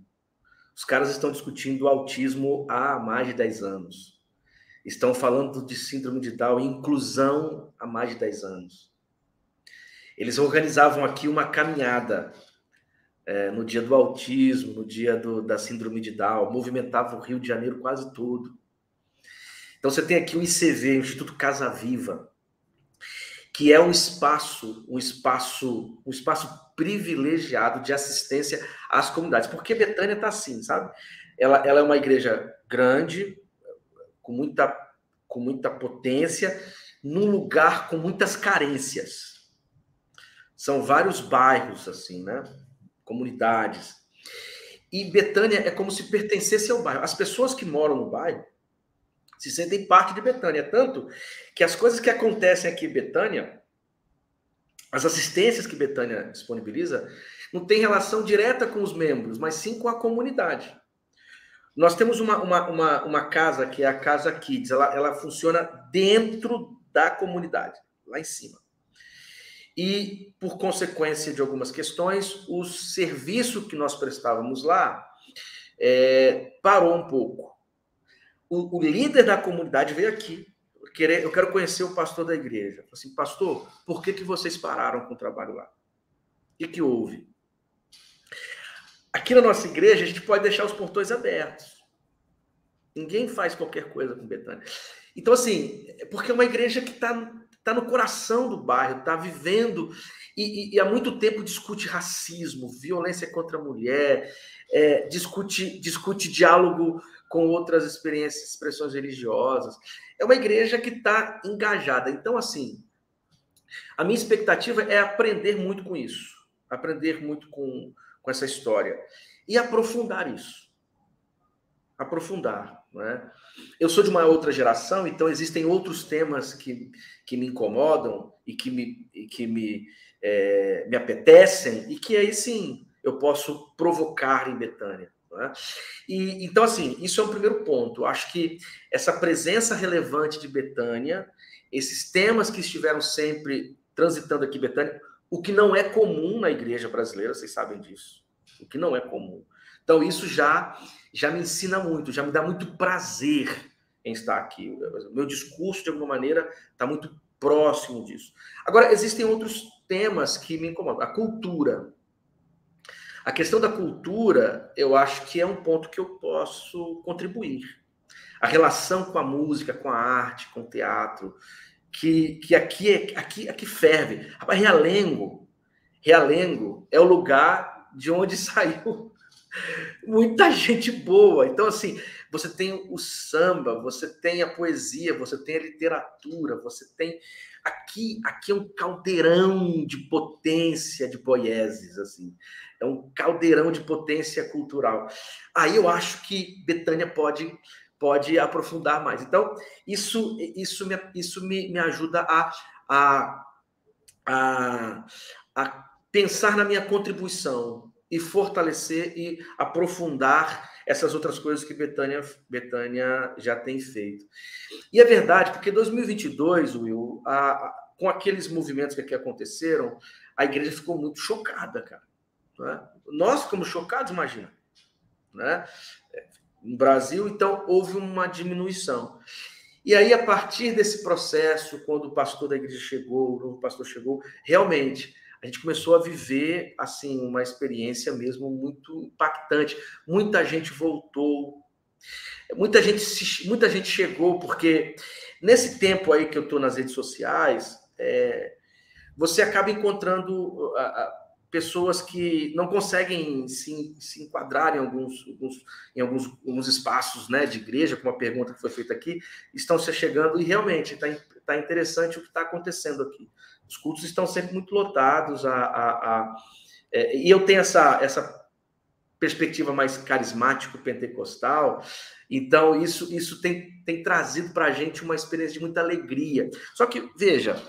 Os caras estão discutindo autismo há mais de 10 anos. Estão falando de síndrome de Down e inclusão há mais de 10 anos. Eles organizavam aqui uma caminhada é, no dia do autismo, no dia do, da síndrome de Down, movimentava o Rio de Janeiro quase todo. Então você tem aqui o ICV, o Instituto Casa Viva, que é um espaço, um espaço, um espaço privilegiado de assistência às comunidades. Porque Betânia está assim, sabe? Ela, ela é uma igreja grande, com muita, com muita potência, num lugar com muitas carências. São vários bairros, assim, né? Comunidades. E Betânia é como se pertencesse ao bairro. As pessoas que moram no bairro se sentem parte de Betânia. Tanto que as coisas que acontecem aqui em Betânia, as assistências que Betânia disponibiliza, não tem relação direta com os membros, mas sim com a comunidade. Nós temos uma, uma, uma, uma casa que é a Casa Kids, ela, ela funciona dentro da comunidade, lá em cima. E, por consequência de algumas questões, o serviço que nós prestávamos lá é, parou um pouco. O, o, líder da comunidade veio aqui. Querer, eu quero conhecer o pastor da igreja. Assim, pastor, por que, que vocês pararam com o trabalho lá? O que, que houve? Aqui na nossa igreja, a gente pode deixar os portões abertos. Ninguém faz qualquer coisa com Betânia. Então, assim, é porque é uma igreja que está tá no coração do bairro, está vivendo e, e, e, há muito tempo discute racismo, violência contra a mulher, é, discute, discute diálogo com outras experiências, expressões religiosas. É uma igreja que está engajada. Então, assim, a minha expectativa é aprender muito com isso, aprender muito com, com essa história e aprofundar isso. Aprofundar. Né? Eu sou de uma outra geração, então existem outros temas que, que me incomodam e que me, e que me, é, me apetecem, e que aí sim eu posso provocar em Betânia. Né? E, então, assim, isso é um primeiro ponto. Acho que essa presença relevante de Betânia, esses temas que estiveram sempre transitando aqui Betânia, o que não é comum na igreja brasileira, vocês sabem disso. O que não é comum. Então, isso já, já me ensina muito, já me dá muito prazer em estar aqui. O meu discurso, de alguma maneira, está muito próximo disso. Agora, existem outros temas que me incomodam. A cultura. A questão da cultura, eu acho que é um ponto que eu posso contribuir. A relação com a música, com a arte, com o teatro, que, que aqui, é, aqui, aqui ferve. Rapaz, Realengo, Realengo é o lugar de onde saiu muita gente boa. Então, assim, você tem o samba, você tem a poesia, você tem a literatura, você tem. Aqui, aqui é um caldeirão de potência de poieses, assim. É um caldeirão de potência cultural. Aí eu acho que Betânia pode pode aprofundar mais. Então, isso, isso, me, isso me, me ajuda a, a, a, a pensar na minha contribuição e fortalecer e aprofundar essas outras coisas que Betânia, Betânia já tem feito. E é verdade, porque 2022, Will, a, a, com aqueles movimentos que aqui aconteceram, a igreja ficou muito chocada, cara. Né? Nós ficamos chocados, imagina. Né? no Brasil, então houve uma diminuição. E aí, a partir desse processo, quando o pastor da igreja chegou, o novo pastor chegou, realmente a gente começou a viver assim uma experiência mesmo muito impactante. Muita gente voltou, muita gente muita gente chegou porque nesse tempo aí que eu estou nas redes sociais, é, você acaba encontrando pessoas que não conseguem se, se enquadrar em alguns, alguns, em alguns, alguns espaços né, de igreja, como a pergunta que foi feita aqui, estão se chegando e realmente está tá interessante o que está acontecendo aqui. Os cultos estão sempre muito lotados, a, a, a é, e eu tenho essa, essa perspectiva mais carismático pentecostal, então isso, isso tem, tem trazido para a gente uma experiência de muita alegria. Só que, veja,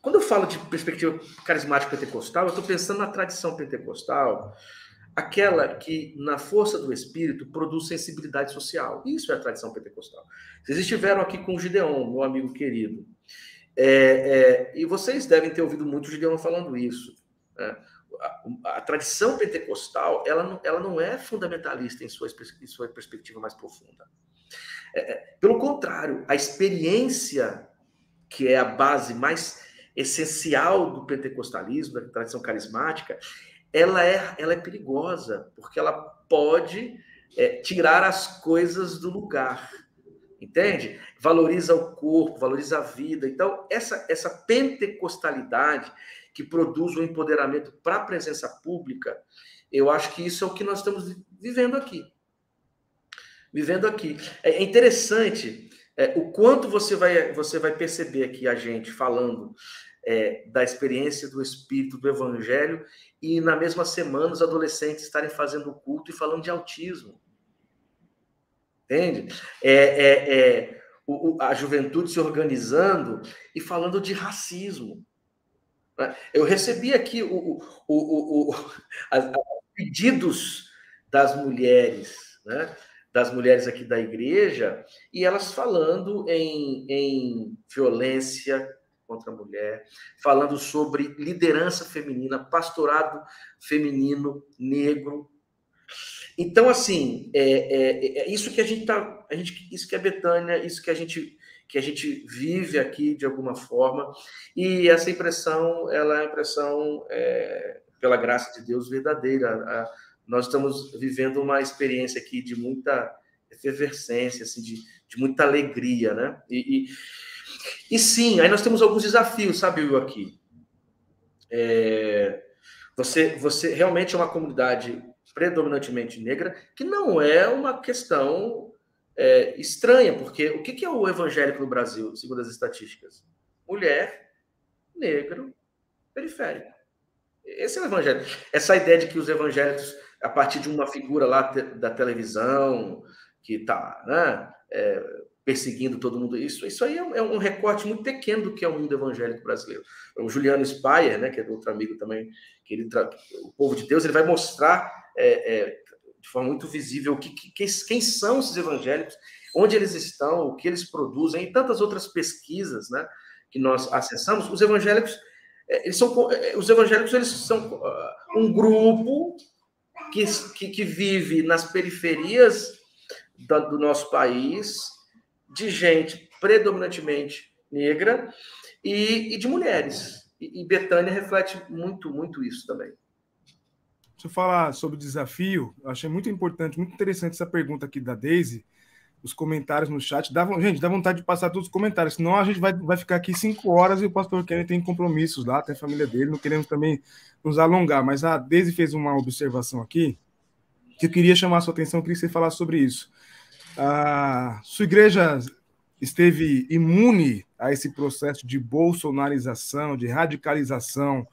quando eu falo de perspectiva carismática pentecostal, eu estou pensando na tradição pentecostal. aquela que, na força do espírito, produz sensibilidade social. Isso é a tradição pentecostal. Vocês estiveram aqui com o Gideon, meu amigo querido, é, é, e vocês devem ter ouvido muito o Gideon falando isso. Né? A, a, tradição pentecostal ela não, ela não é fundamentalista em sua, em sua perspectiva mais profunda. É, é, pelo contrário, a experiência, que é a base mais essencial do pentecostalismo, da tradição carismática, ela é, ela é perigosa, porque ela pode é, tirar as coisas do lugar. Entende? Valoriza o corpo, valoriza a vida. Então, essa, essa pentecostalidade que produz o um empoderamento para a presença pública, eu acho que isso é o que nós estamos vivendo aqui. Vivendo aqui. É interessante é, o quanto você vai, você vai perceber aqui a gente falando é, da experiência do Espírito, do Evangelho, e na mesma semana os adolescentes estarem fazendo culto e falando de autismo. Entende? É, é, é o, a juventude se organizando e falando de racismo. Né? Eu recebi aqui o, o, o, as, os pedidos das mulheres, né? das mulheres aqui da igreja, e elas falando em, em violência contra a mulher, falando sobre liderança feminina, pastorado feminino, negro. Então, assim, é, é, é isso que a gente tá, a gente, isso que é Betânia, isso que a gente que a gente vive aqui de alguma forma, e essa impressão, ela é uma impressão, é, pela graça de Deus, verdadeira. A, nós estamos vivendo uma experiência aqui de muita efervescência, assim, de, de muita alegria, né? E, e, e sim, aí nós temos alguns desafios, sabe, Will, aqui. É, você, você realmente é uma comunidade predominantemente negra, que não é uma questão é, estranha, porque o que, é o evangélico no Brasil, segundo as estatísticas? Mulher, negro, periférico. Esse é o evangelho. Essa ideia de que os evangélicos, a partir de uma figura lá da televisão, que está né, é, perseguindo todo mundo. Isso, isso aí é um, é um, recorte muito pequeno do que é o mundo evangélico brasileiro. O Juliano Spayer, né, que é outro amigo também, que ele o povo de Deus, ele vai mostrar é, é, de forma muito visível que, que, quem são esses evangélicos, onde eles estão, o que eles produzem, e tantas outras pesquisas, né, que nós acessamos. Os evangélicos, é, eles são, é, os evangélicos, eles são uh, um grupo que, que, que vive nas periferias do, do nosso país de gente predominantemente negra e, e de mulheres. E, e Betânia reflete muito, muito isso também. Deixa eu falar sobre o desafio. Eu achei muito importante, muito interessante essa pergunta aqui da Daisy. Os comentários no chat. Dá, gente, dá vontade de passar todos os comentários, senão a gente vai, vai ficar aqui cinco horas e o pastor Kenny tem compromissos lá, tem a família dele, não queremos também nos alongar. Mas a Daisy fez uma observação aqui que eu queria chamar a sua atenção, eu queria que você falasse sobre isso a sua igreja esteve imune a esse processo de bolsonarização, de radicalização,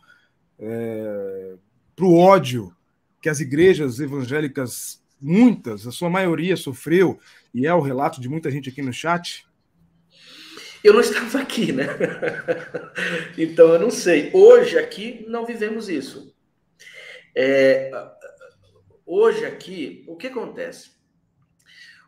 é, para o ódio que as igrejas evangélicas, muitas, a sua maioria, sofreu, e é o relato de muita gente aqui no chat? Eu não estava aqui, né? então eu não sei. Hoje aqui não vivemos isso. É, hoje aqui, o que acontece?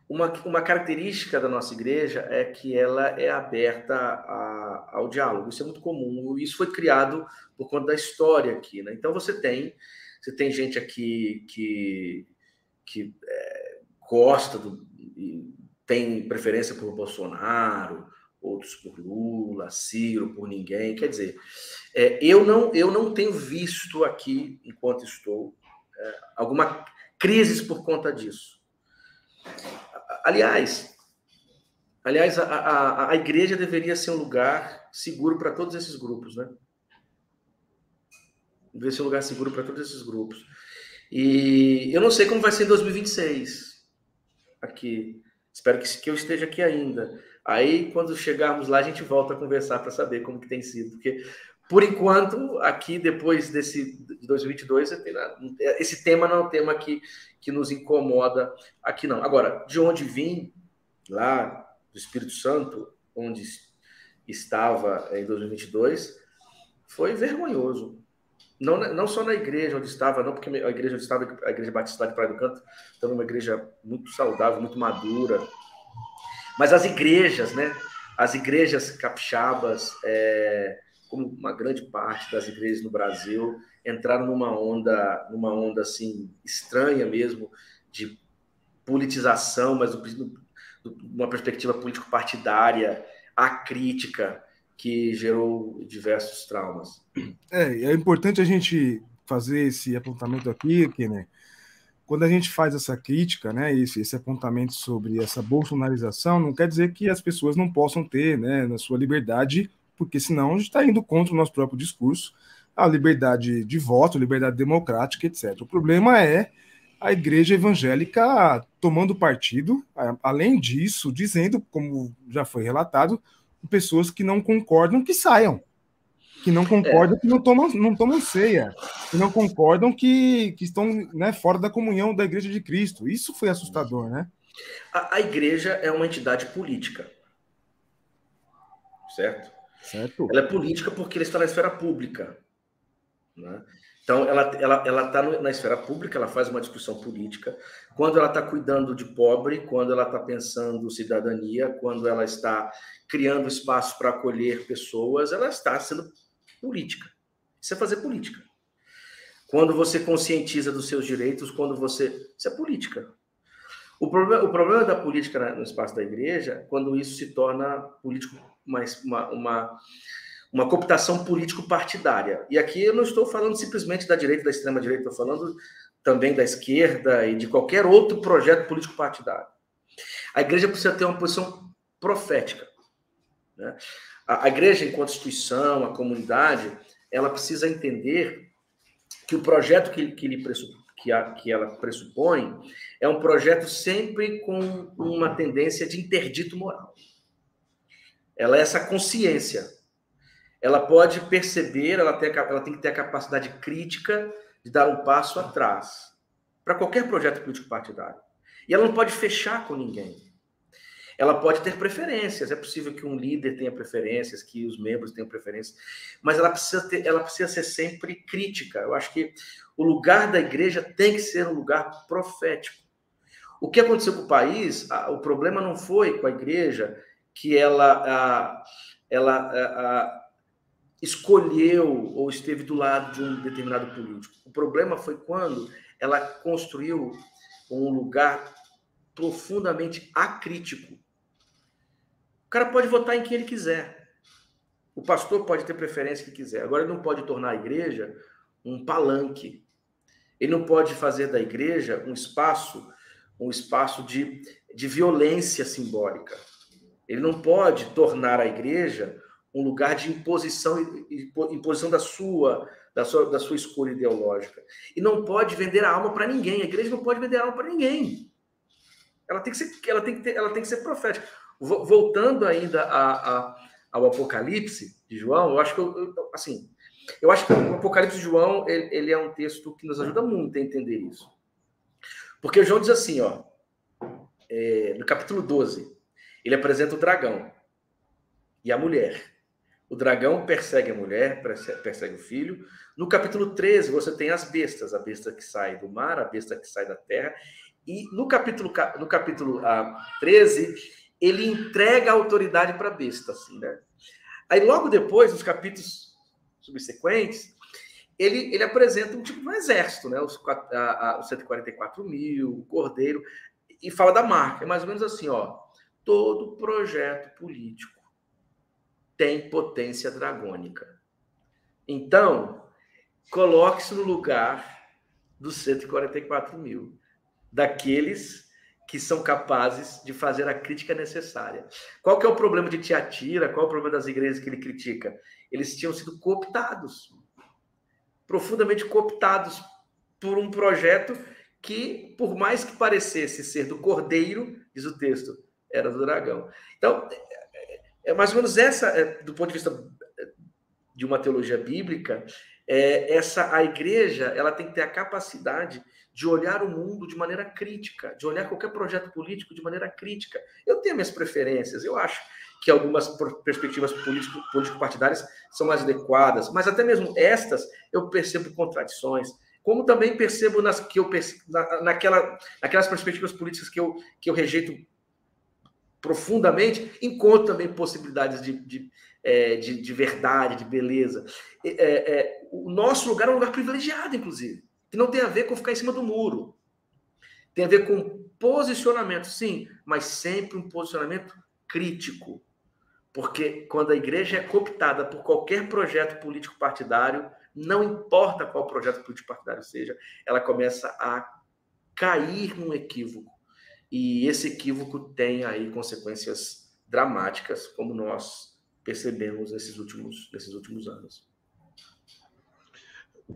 Uma, uma característica da nossa igreja é que ela é aberta a, ao diálogo. Isso é muito comum. Isso foi criado por conta da história aqui. Né? Então você tem você tem gente aqui que, que é, gosta do, tem preferência por Bolsonaro, outros por Lula, Ciro, por ninguém. Quer dizer, é, eu, não, eu não tenho visto aqui, enquanto estou, é, alguma crise por conta disso. Aliás, aliás a, a, a igreja deveria ser um lugar seguro para todos esses grupos, né? Deveria ser um lugar seguro para todos esses grupos. E eu não sei como vai ser em 2026 aqui. Espero que, que eu esteja aqui ainda. Aí, quando chegarmos lá, a gente volta a conversar para saber como que tem sido. Porque, por enquanto, aqui, depois desse de 2022, esse tema não é um tema que, que nos incomoda aqui, não. Agora, de onde vim, lá do Espírito Santo, onde estava em 2022, foi vergonhoso. Não, não só na igreja onde estava, não porque a igreja onde estava, a igreja batista de Praia do Canto, então uma igreja muito saudável, muito madura, mas as igrejas, né? As igrejas capixabas, é, como uma grande parte das igrejas no Brasil, entraram numa onda, numa onda assim estranha mesmo de politização, mas uma perspectiva político-partidária, acrítica, que gerou diversos traumas. É, é importante a gente fazer esse apontamento aqui, que, né? Quando a gente faz essa crítica, né, esse, esse apontamento sobre essa bolsonarização, não quer dizer que as pessoas não possam ter, né, na sua liberdade, porque senão a gente está indo contra o nosso próprio discurso, a liberdade de voto, liberdade democrática, etc. O problema é a igreja evangélica tomando partido, além disso, dizendo, como já foi relatado, pessoas que não concordam que saiam. Que não concordam é. que não tomam, não tomam ceia. Que não concordam que, que estão né, fora da comunhão da Igreja de Cristo. Isso foi assustador, né? A, a igreja é uma entidade política. Certo? Certo. Ela é política porque ela está na esfera pública. Né? Então, ela está ela, ela tá na esfera pública, ela faz uma discussão política. Quando ela está cuidando de pobre, quando ela está pensando cidadania, quando ela está criando espaço para acolher pessoas, ela está sendo política. Isso é fazer política. Quando você conscientiza dos seus direitos, quando você. Isso é política. O problema, o problema da política no espaço da igreja, quando isso se torna político, mais uma, uma uma cooptação político-partidária. E aqui eu não estou falando simplesmente da direita da extrema-direita, estou falando também da esquerda e de qualquer outro projeto político-partidário. A igreja precisa ter uma posição profética. Né? A, a igreja, enquanto instituição, a comunidade, ela precisa entender que o projeto que, que, ele que, a, que ela pressupõe é um projeto sempre com uma tendência de interdito moral. Ela é essa consciência ela pode perceber, ela tem, ela tem que ter a capacidade crítica de dar um passo atrás para qualquer projeto político partidário. E ela não pode fechar com ninguém. Ela pode ter preferências, é possível que um líder tenha preferências, que os membros tenham preferências, mas ela precisa, ter, ela precisa ser sempre crítica. Eu acho que o lugar da igreja tem que ser um lugar profético. O que aconteceu com o país, o problema não foi com a igreja que ela, ela escolheu ou esteve do lado de um determinado político. O problema foi quando ela construiu um lugar profundamente acrítico. O cara pode votar em quem ele quiser. O pastor pode ter preferência que quiser. Agora, ele não pode tornar a igreja um palanque. Ele não pode fazer da igreja um espaço, um espaço de, de violência simbólica. Ele não pode tornar a igreja um lugar de imposição imposição da sua da sua, da sua escolha ideológica. E não pode vender a alma para ninguém. A igreja não pode vender a alma para ninguém. Ela tem que ser, ela tem que ter, ela tem que ser profética. Voltando ainda a, a, ao Apocalipse de João, eu acho que eu, assim, eu acho que o Apocalipse de João ele, ele, é um texto que nos ajuda muito a entender isso. Porque João diz assim, ó, é, no capítulo 12, ele apresenta o dragão e a mulher. O dragão persegue a mulher, persegue o filho. No capítulo 13, você tem as bestas, a besta que sai do mar, a besta que sai da terra. E no capítulo, no capítulo ah, 13, ele entrega a autoridade para a besta. Assim, né? Aí, logo depois, nos capítulos subsequentes, ele, ele apresenta um tipo de um exército, né? Os, a, a, os 144 mil, o cordeiro, e fala da marca. É mais ou menos assim, ó. Todo projeto político tem potência dragônica. Então, coloque-se no lugar dos 144 mil, daqueles que são capazes de fazer a crítica necessária. Qual que é o problema de Tiatira? Qual é o problema das igrejas que ele critica? Eles tinham sido cooptados, profundamente cooptados por um projeto que, por mais que parecesse ser do cordeiro, diz o texto, era do dragão. Então, é mais ou menos essa, é, do ponto de vista é, de uma teologia bíblica, é, essa a igreja ela tem que ter a capacidade de olhar o mundo de maneira crítica, de olhar qualquer projeto político de maneira crítica. Eu tenho minhas preferências, eu acho que algumas perspectivas político-partidárias são mais adequadas, mas até mesmo estas eu percebo contradições, como também percebo nas que eu na, naquela, naquelas perspectivas políticas que eu, que eu rejeito profundamente, encontro também possibilidades de, de, é, de, de verdade, de beleza. É, é, o nosso lugar é um lugar privilegiado, inclusive, que não tem a ver com ficar em cima do muro. Tem a ver com posicionamento, sim, mas sempre um posicionamento crítico. Porque quando a igreja é cooptada por qualquer projeto político partidário, não importa qual projeto político partidário seja, ela começa a cair num equívoco. E esse equívoco tem aí consequências dramáticas, como nós percebemos nesses últimos, nesses últimos anos.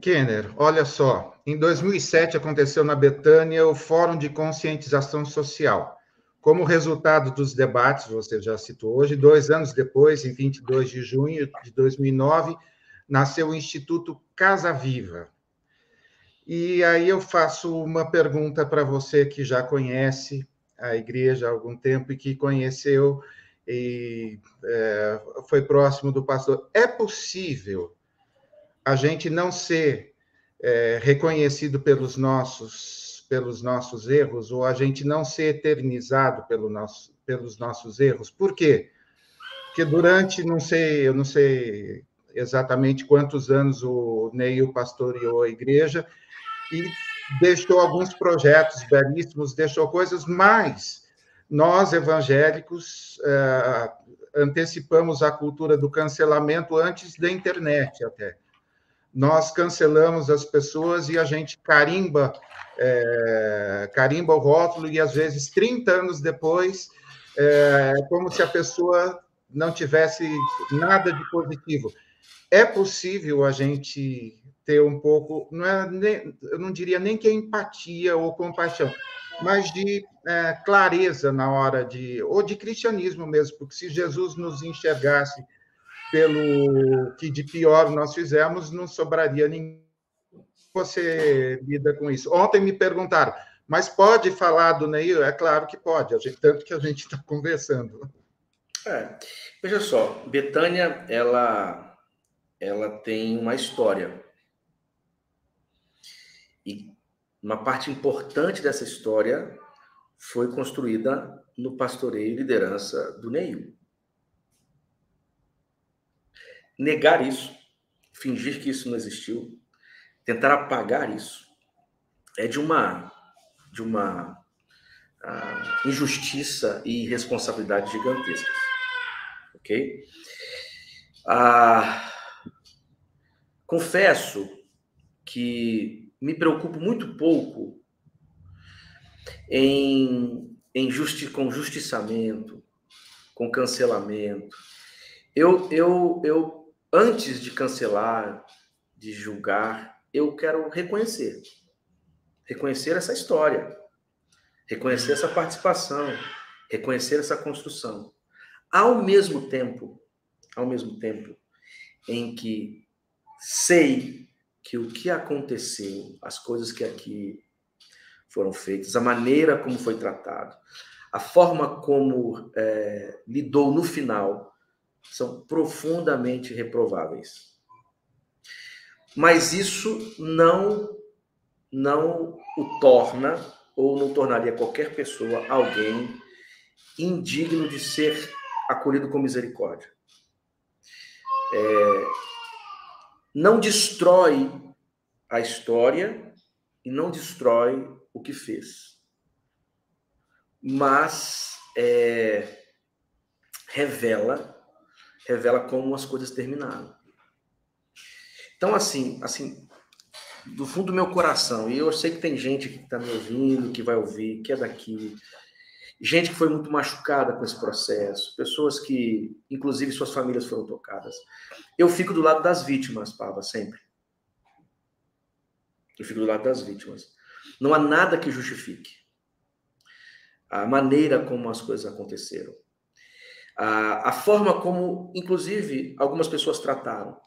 Kenner, olha só, em 2007 aconteceu na Betânia o Fórum de Conscientização Social. Como resultado dos debates, você já citou hoje, dois anos depois, em 22 de junho de 2009, nasceu o Instituto Casa Viva. E aí eu faço uma pergunta para você que já conhece a igreja há algum tempo e que conheceu e é, foi próximo do pastor. É possível a gente não ser é, reconhecido pelos nossos pelos nossos erros ou a gente não ser eternizado pelo nosso, pelos nossos erros? Por quê? Porque durante, não sei, eu não sei exatamente quantos anos o Neil pastoreou a igreja e deixou alguns projetos belíssimos, deixou coisas, mas nós evangélicos é, antecipamos a cultura do cancelamento antes da internet até nós cancelamos as pessoas e a gente carimba, é, carimba o rótulo e às vezes 30 anos depois é como se a pessoa não tivesse nada de positivo. É possível a gente ter um pouco, não é, nem, eu não diria nem que é empatia ou compaixão, mas de é, clareza na hora de, ou de cristianismo mesmo, porque se Jesus nos enxergasse pelo que de pior nós fizemos, não sobraria ninguém. Você lida com isso. Ontem me perguntaram, mas pode falar do Neil? É claro que pode, gente, tanto que a gente está conversando. É, veja só, Betânia, ela, ela tem uma história. E uma parte importante dessa história foi construída no pastoreio e liderança do Neil negar isso, fingir que isso não existiu, tentar apagar isso, é de uma de uma uh, injustiça e irresponsabilidade gigantescas, ok? Uh, confesso que me preocupo muito pouco em, em justi com justiçamento, com cancelamento. Eu, eu, eu antes de cancelar, de julgar, eu quero reconhecer. Reconhecer essa história. Reconhecer essa participação. Reconhecer essa construção. Ao mesmo tempo, ao mesmo tempo em que sei que o que aconteceu, as coisas que aqui foram feitas, a maneira como foi tratado, a forma como é, lidou no final são profundamente reprováveis. Mas isso não não o torna ou não tornaria qualquer pessoa alguém indigno de ser acolhido com misericórdia. É, não destrói a história e não destrói o que fez, mas é, revela revela como as coisas terminaram. Então, assim, assim, do fundo do meu coração, e eu sei que tem gente que está me ouvindo, que vai ouvir, que é daqui, gente que foi muito machucada com esse processo, pessoas que, inclusive, suas famílias foram tocadas. Eu fico do lado das vítimas, Pava, sempre. Eu fico do lado das vítimas. Não há nada que justifique a maneira como as coisas aconteceram a, a forma como, inclusive, algumas pessoas trataram.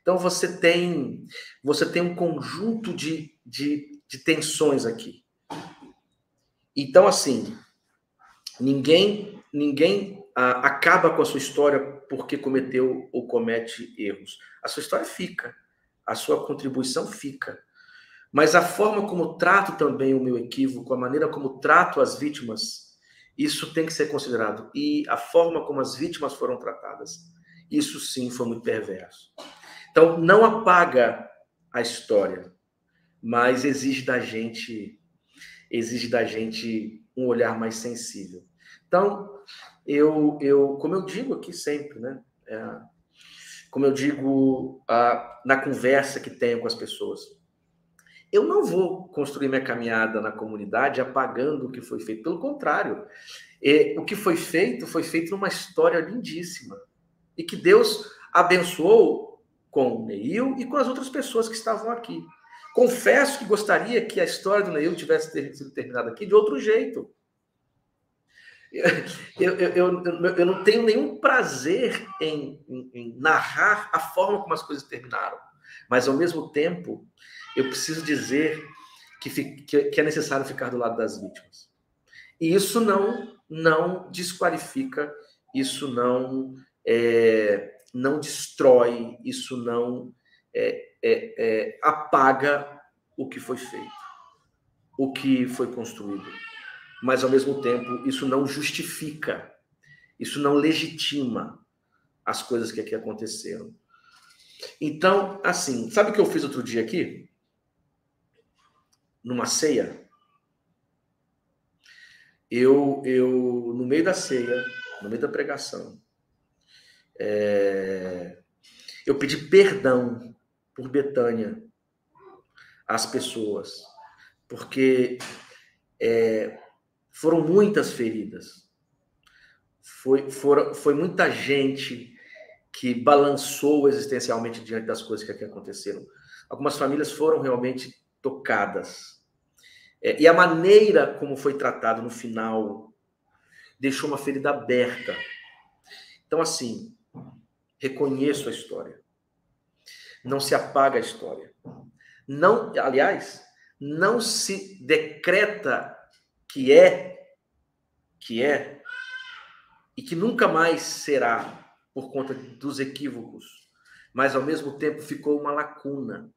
Então você tem você tem um conjunto de, de, de tensões aqui. Então assim, ninguém ninguém a, acaba com a sua história porque cometeu ou comete erros. A sua história fica, a sua contribuição fica. Mas a forma como trato também o meu equívoco, a maneira como trato as vítimas, isso tem que ser considerado. E a forma como as vítimas foram tratadas, isso sim foi muito perverso. Então, não apaga a história, mas exige da gente exige da gente um olhar mais sensível. Então, eu, eu como eu digo aqui sempre, né? É, como eu digo na conversa que tenho com as pessoas, eu não vou construir minha caminhada na comunidade apagando o que foi feito. Pelo contrário, é, o que foi feito foi feito numa história lindíssima e que Deus abençoou com o Neil e com as outras pessoas que estavam aqui. Confesso que gostaria que a história do Neil tivesse sido terminada aqui de outro jeito. Eu, eu, eu, eu não tenho nenhum prazer em, em, em, narrar a forma como as coisas terminaram, mas ao mesmo tempo eu preciso dizer que, que é necessário ficar do lado das vítimas. E isso não, não desqualifica, isso não, é, não destrói, isso não é, é, é, apaga o que foi feito, o que foi construído. Mas, ao mesmo tempo, isso não justifica, isso não legitima as coisas que aqui aconteceram. Então, assim, sabe o que eu fiz outro dia aqui? Numa ceia? Eu, eu no meio da ceia, no meio da pregação, é, eu pedi perdão por Betânia às pessoas, porque é, foram muitas feridas, foi, foram, foi muita gente que balançou existencialmente diante das coisas que aqui aconteceram. Algumas famílias foram realmente tocadas. É, e a maneira como foi tratado no final deixou uma ferida aberta. Então, assim, reconheço a história. Não se apaga a história. Não, aliás, não se decreta que é que é e que nunca mais será por conta dos equívocos, mas ao mesmo tempo ficou uma lacuna.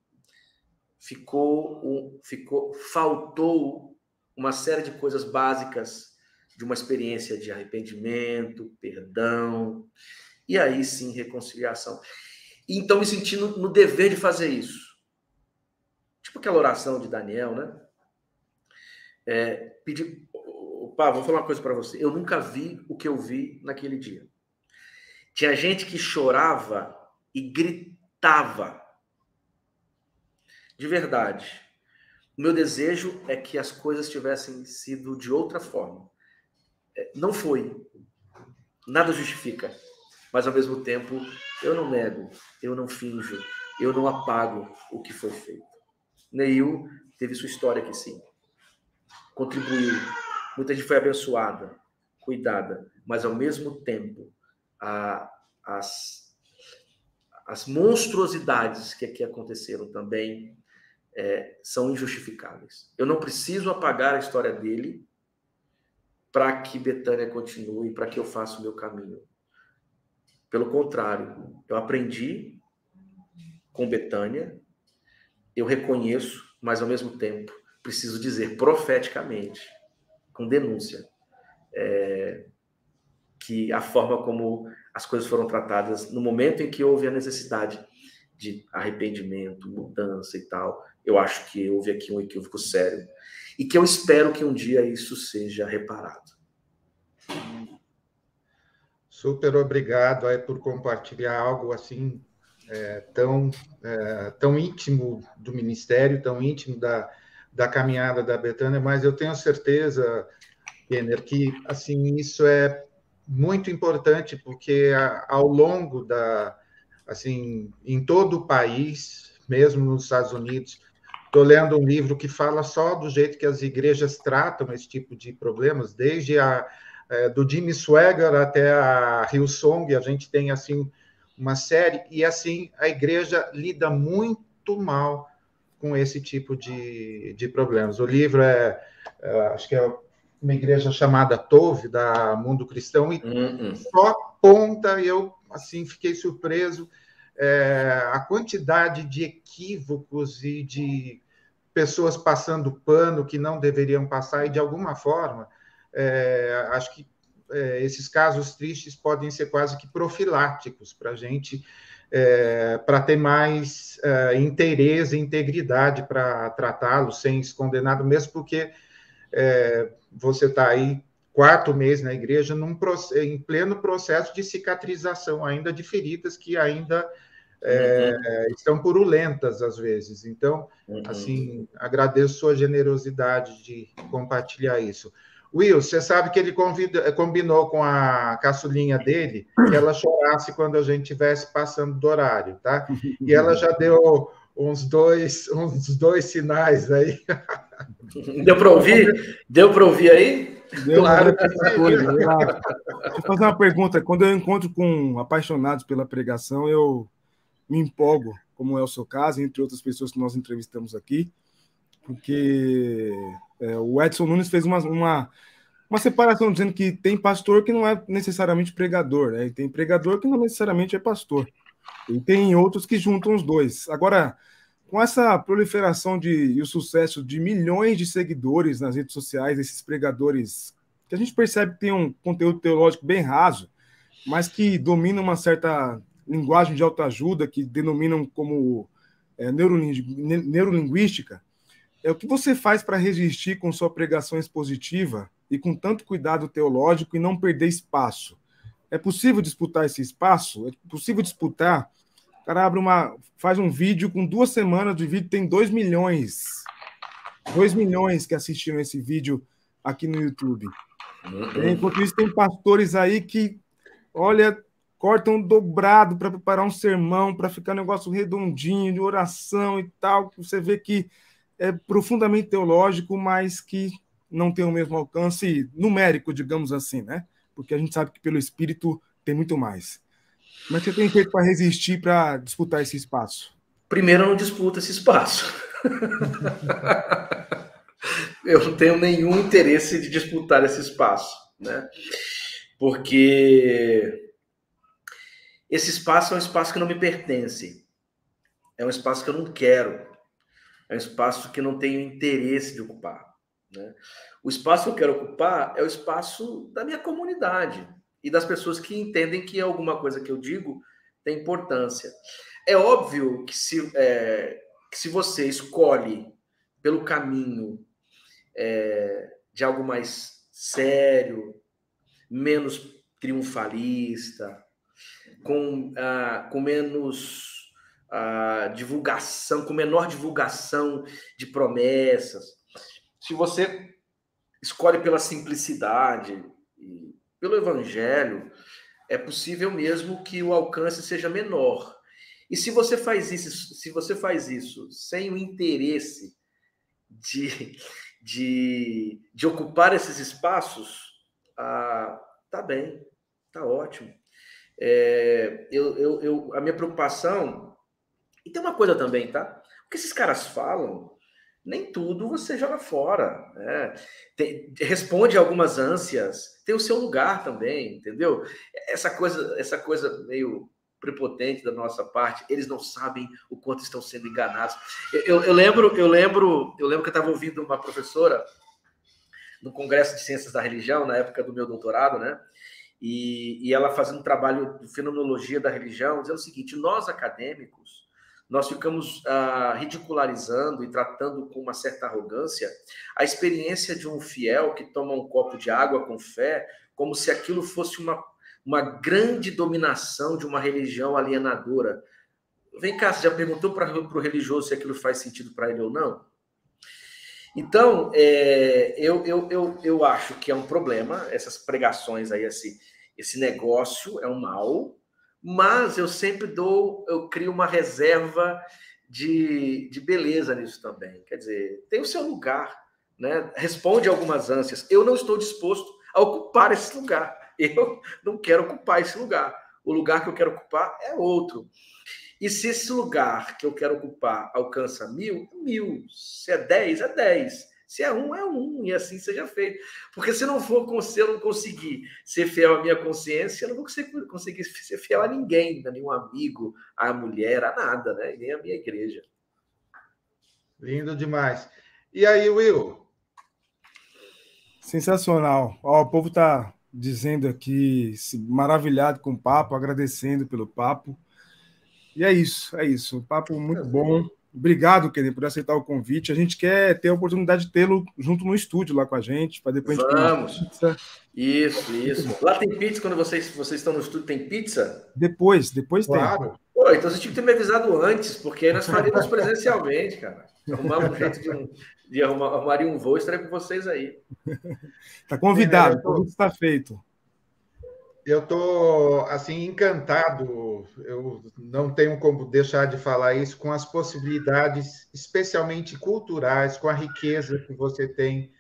Ficou ficou faltou uma série de coisas básicas de uma experiência de arrependimento, perdão, e aí sim reconciliação. Então me sentindo no dever de fazer isso. Tipo aquela oração de Daniel, né? É, pedir, pá, vou falar uma coisa para você. Eu nunca vi o que eu vi naquele dia. Tinha gente que chorava e gritava. De verdade. O meu desejo é que as coisas tivessem sido de outra forma. É, não foi. Nada justifica mas ao mesmo tempo eu não nego, eu não finjo, eu não apago o que foi feito. Neil teve sua história aqui sim, contribuiu, muita gente foi abençoada, cuidada, mas ao mesmo tempo a, as, as monstruosidades que aqui aconteceram também é, são injustificáveis. Eu não preciso apagar a história dele para que Betânia continue, para que eu faça o meu caminho. Pelo contrário, eu aprendi com Betânia, eu reconheço, mas ao mesmo tempo preciso dizer profeticamente, com denúncia, é, que a forma como as coisas foram tratadas no momento em que houve a necessidade de arrependimento, mudança e tal, eu acho que houve aqui um equívoco sério e que eu espero que um dia isso seja reparado. Super obrigado por compartilhar algo assim é, tão, é, tão íntimo do Ministério, tão íntimo da, da caminhada da Betânia, mas eu tenho certeza, Kenner, que assim isso é muito importante porque ao longo da assim em todo o país, mesmo nos Estados Unidos, estou lendo um livro que fala só do jeito que as igrejas tratam esse tipo de problemas, desde a é, do Jimmy Swagger até a Hillsong, a gente tem assim uma série, e assim a igreja lida muito mal com esse tipo de, de problemas. O livro é, é acho que é uma igreja chamada Tove, da Mundo Cristão, e uhum. só ponta, eu assim fiquei surpreso é, a quantidade de equívocos e de pessoas passando pano que não deveriam passar, e de alguma forma, é, acho que é, esses casos tristes podem ser quase que profiláticos para a gente, é, para ter mais é, interesse e integridade para tratá-los sem se condenar, mesmo porque é, você está aí quarto mês na igreja num, em pleno processo de cicatrização ainda de feridas que ainda é, uhum. estão purulentas às vezes. Então, uhum. assim, agradeço sua generosidade de compartilhar isso. Will, você sabe que ele convida, combinou com a caçulinha dele que ela chorasse quando a gente estivesse passando do horário, tá? E ela já deu uns dois, uns dois sinais aí. Deu para ouvir? Deu para ouvir aí? Deu claro que coisa. Deixa eu fazer uma pergunta. Quando eu encontro com apaixonados pela pregação, eu me empolgo, como é o seu caso, entre outras pessoas que nós entrevistamos aqui, porque é, o Edson Nunes fez uma, uma, uma separação dizendo que tem pastor que não é necessariamente pregador, né? e tem pregador que não necessariamente é pastor. E tem outros que juntam os dois. Agora, com essa proliferação de, e o sucesso de milhões de seguidores nas redes sociais, esses pregadores que a gente percebe que tem um conteúdo teológico bem raso, mas que dominam uma certa linguagem de autoajuda, que denominam como é, neurolinguística, é o que você faz para resistir com sua pregação expositiva e com tanto cuidado teológico e não perder espaço? É possível disputar esse espaço? É possível disputar? O cara abre uma, faz um vídeo com duas semanas de vídeo, tem 2 milhões. 2 milhões que assistiram esse vídeo aqui no YouTube. Uhum. Enquanto isso, tem pastores aí que, olha, cortam dobrado para preparar um sermão, para ficar um negócio redondinho, de oração e tal, que você vê que é profundamente teológico, mas que não tem o mesmo alcance numérico, digamos assim, né? porque a gente sabe que pelo espírito tem muito mais. Mas você tem feito para resistir, para disputar esse espaço? Primeiro, não disputo esse espaço. eu não tenho nenhum interesse de disputar esse espaço, né? Porque esse espaço é um espaço que não me pertence. É um espaço que eu não quero. É um espaço que não tenho interesse de ocupar. Né? O espaço que eu quero ocupar é o espaço da minha comunidade e das pessoas que entendem que alguma coisa que eu digo tem importância. É óbvio que se, é, que se você escolhe pelo caminho é, de algo mais sério, menos triunfalista, com, ah, com menos divulgação, com menor divulgação de promessas, se você escolhe pela simplicidade e pelo evangelho, é possível mesmo que o alcance seja menor. E se você faz isso, se você faz isso sem o interesse de, de, de ocupar esses espaços, ah, tá bem, tá ótimo. É, eu, eu, eu, a minha preocupação, e tem uma coisa também, tá? O que esses caras falam nem tudo você joga fora. Né? Tem, responde algumas ânsias, tem o seu lugar também, entendeu? Essa coisa, essa coisa meio prepotente da nossa parte, eles não sabem o quanto estão sendo enganados. Eu, eu, eu lembro, eu lembro, eu lembro que eu estava ouvindo uma professora no Congresso de Ciências da Religião na época do meu doutorado, né? E, e ela fazendo um trabalho de fenomenologia da religião, dizendo o seguinte: nós acadêmicos nós ficamos ah, ridicularizando e tratando com uma certa arrogância a experiência de um fiel que toma um copo de água com fé, como se aquilo fosse uma, uma grande dominação de uma religião alienadora. Vem cá, você já perguntou para o religioso se aquilo faz sentido para ele ou não? Então, é, eu, eu, eu, eu acho que é um problema, essas pregações aí, esse, esse negócio é um mal, mas eu sempre dou, eu crio uma reserva de, de beleza nisso também. Quer dizer, tem o seu lugar, né? Responde algumas ânsias. Eu não estou disposto a ocupar esse lugar. Eu não quero ocupar esse lugar. O lugar que eu quero ocupar é outro. E se esse lugar que eu quero ocupar alcança mil, mil. Se é dez, é dez. Se é um, é um, e assim seja feito. Porque se não for, se eu não conseguir ser fiel à minha consciência, eu não vou conseguir, conseguir ser fiel a ninguém, a nenhum amigo, a mulher, a nada, né? nem a minha igreja. Lindo demais. E aí, Will? Sensacional. Ó, o povo está dizendo aqui, maravilhado com o papo, agradecendo pelo papo. E é isso, é isso. Um papo muito bom. Obrigado, Kenny, por aceitar o convite. A gente quer ter a oportunidade de tê-lo junto no estúdio lá com a gente, para depois Vamos. a gente pizza. Isso, isso. Lá tem pizza quando vocês, vocês estão no estúdio, tem pizza? Depois, depois claro. tem. Pô, então você tinha que ter me avisado antes, porque aí nós faríamos presencialmente, cara. Arrumar um jeito de, um, de arrumar, arrumaria um voo, estaria com vocês aí. Está convidado, o convite está feito. Eu estou assim encantado. Eu não tenho como deixar de falar isso com as possibilidades, especialmente culturais, com a riqueza que você tem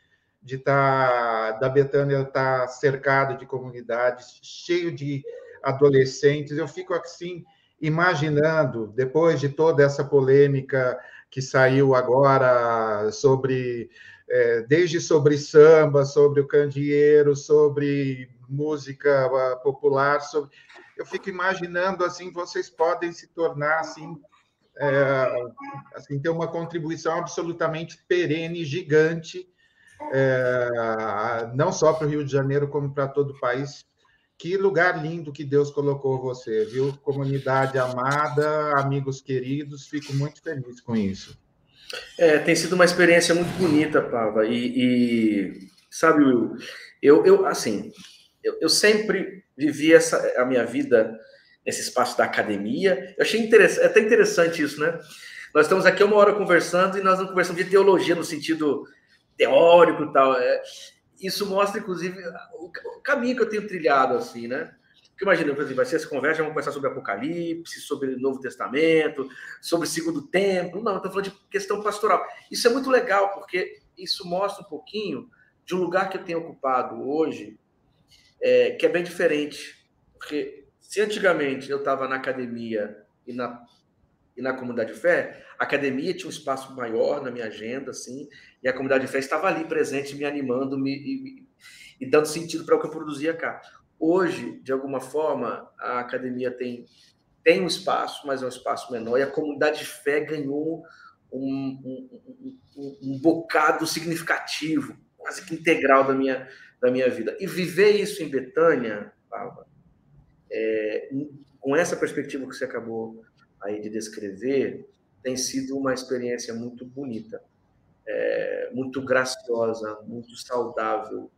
de estar tá, da Betânia estar tá cercado de comunidades, cheio de adolescentes. Eu fico assim imaginando depois de toda essa polêmica que saiu agora sobre é, desde sobre samba, sobre o candeeiro, sobre música ah, popular, sobre... eu fico imaginando assim, vocês podem se tornar assim, é, assim ter uma contribuição absolutamente perene, gigante, é, não só para o Rio de Janeiro, como para todo o país. Que lugar lindo que Deus colocou você, viu? Comunidade amada, amigos queridos, fico muito feliz com isso. É, tem sido uma experiência muito bonita, Pava. E, e sabe, Will, eu, eu assim, eu, eu sempre vivi essa, a minha vida nesse espaço da academia. Eu achei interessante, é até interessante isso, né? Nós estamos aqui uma hora conversando e nós não conversamos de teologia no sentido teórico e tal. É, isso mostra, inclusive, o, o, caminho que eu tenho trilhado, assim, né? Porque imagina, vai ser essa conversa, vamos conversar sobre Apocalipse, sobre Novo Testamento, sobre Segundo Templo. Não, estou falando de questão pastoral. Isso é muito legal, porque isso mostra um pouquinho de um lugar que eu tenho ocupado hoje, é, que é bem diferente. Porque se antigamente eu estava na academia e na, e na comunidade de fé, a academia tinha um espaço maior na minha agenda, assim, e a comunidade de fé estava ali presente, me animando me, e dando sentido para o que eu produzia cá. Hoje, de alguma forma, a academia tem, tem um espaço, mas é um espaço menor, e a comunidade de fé ganhou um, um, um, um bocado significativo, quase que integral da minha, da minha vida. E viver isso em Betânia, é, com essa perspectiva que você acabou aí de descrever, tem sido uma experiência muito bonita, é, muito graciosa, muito saudável,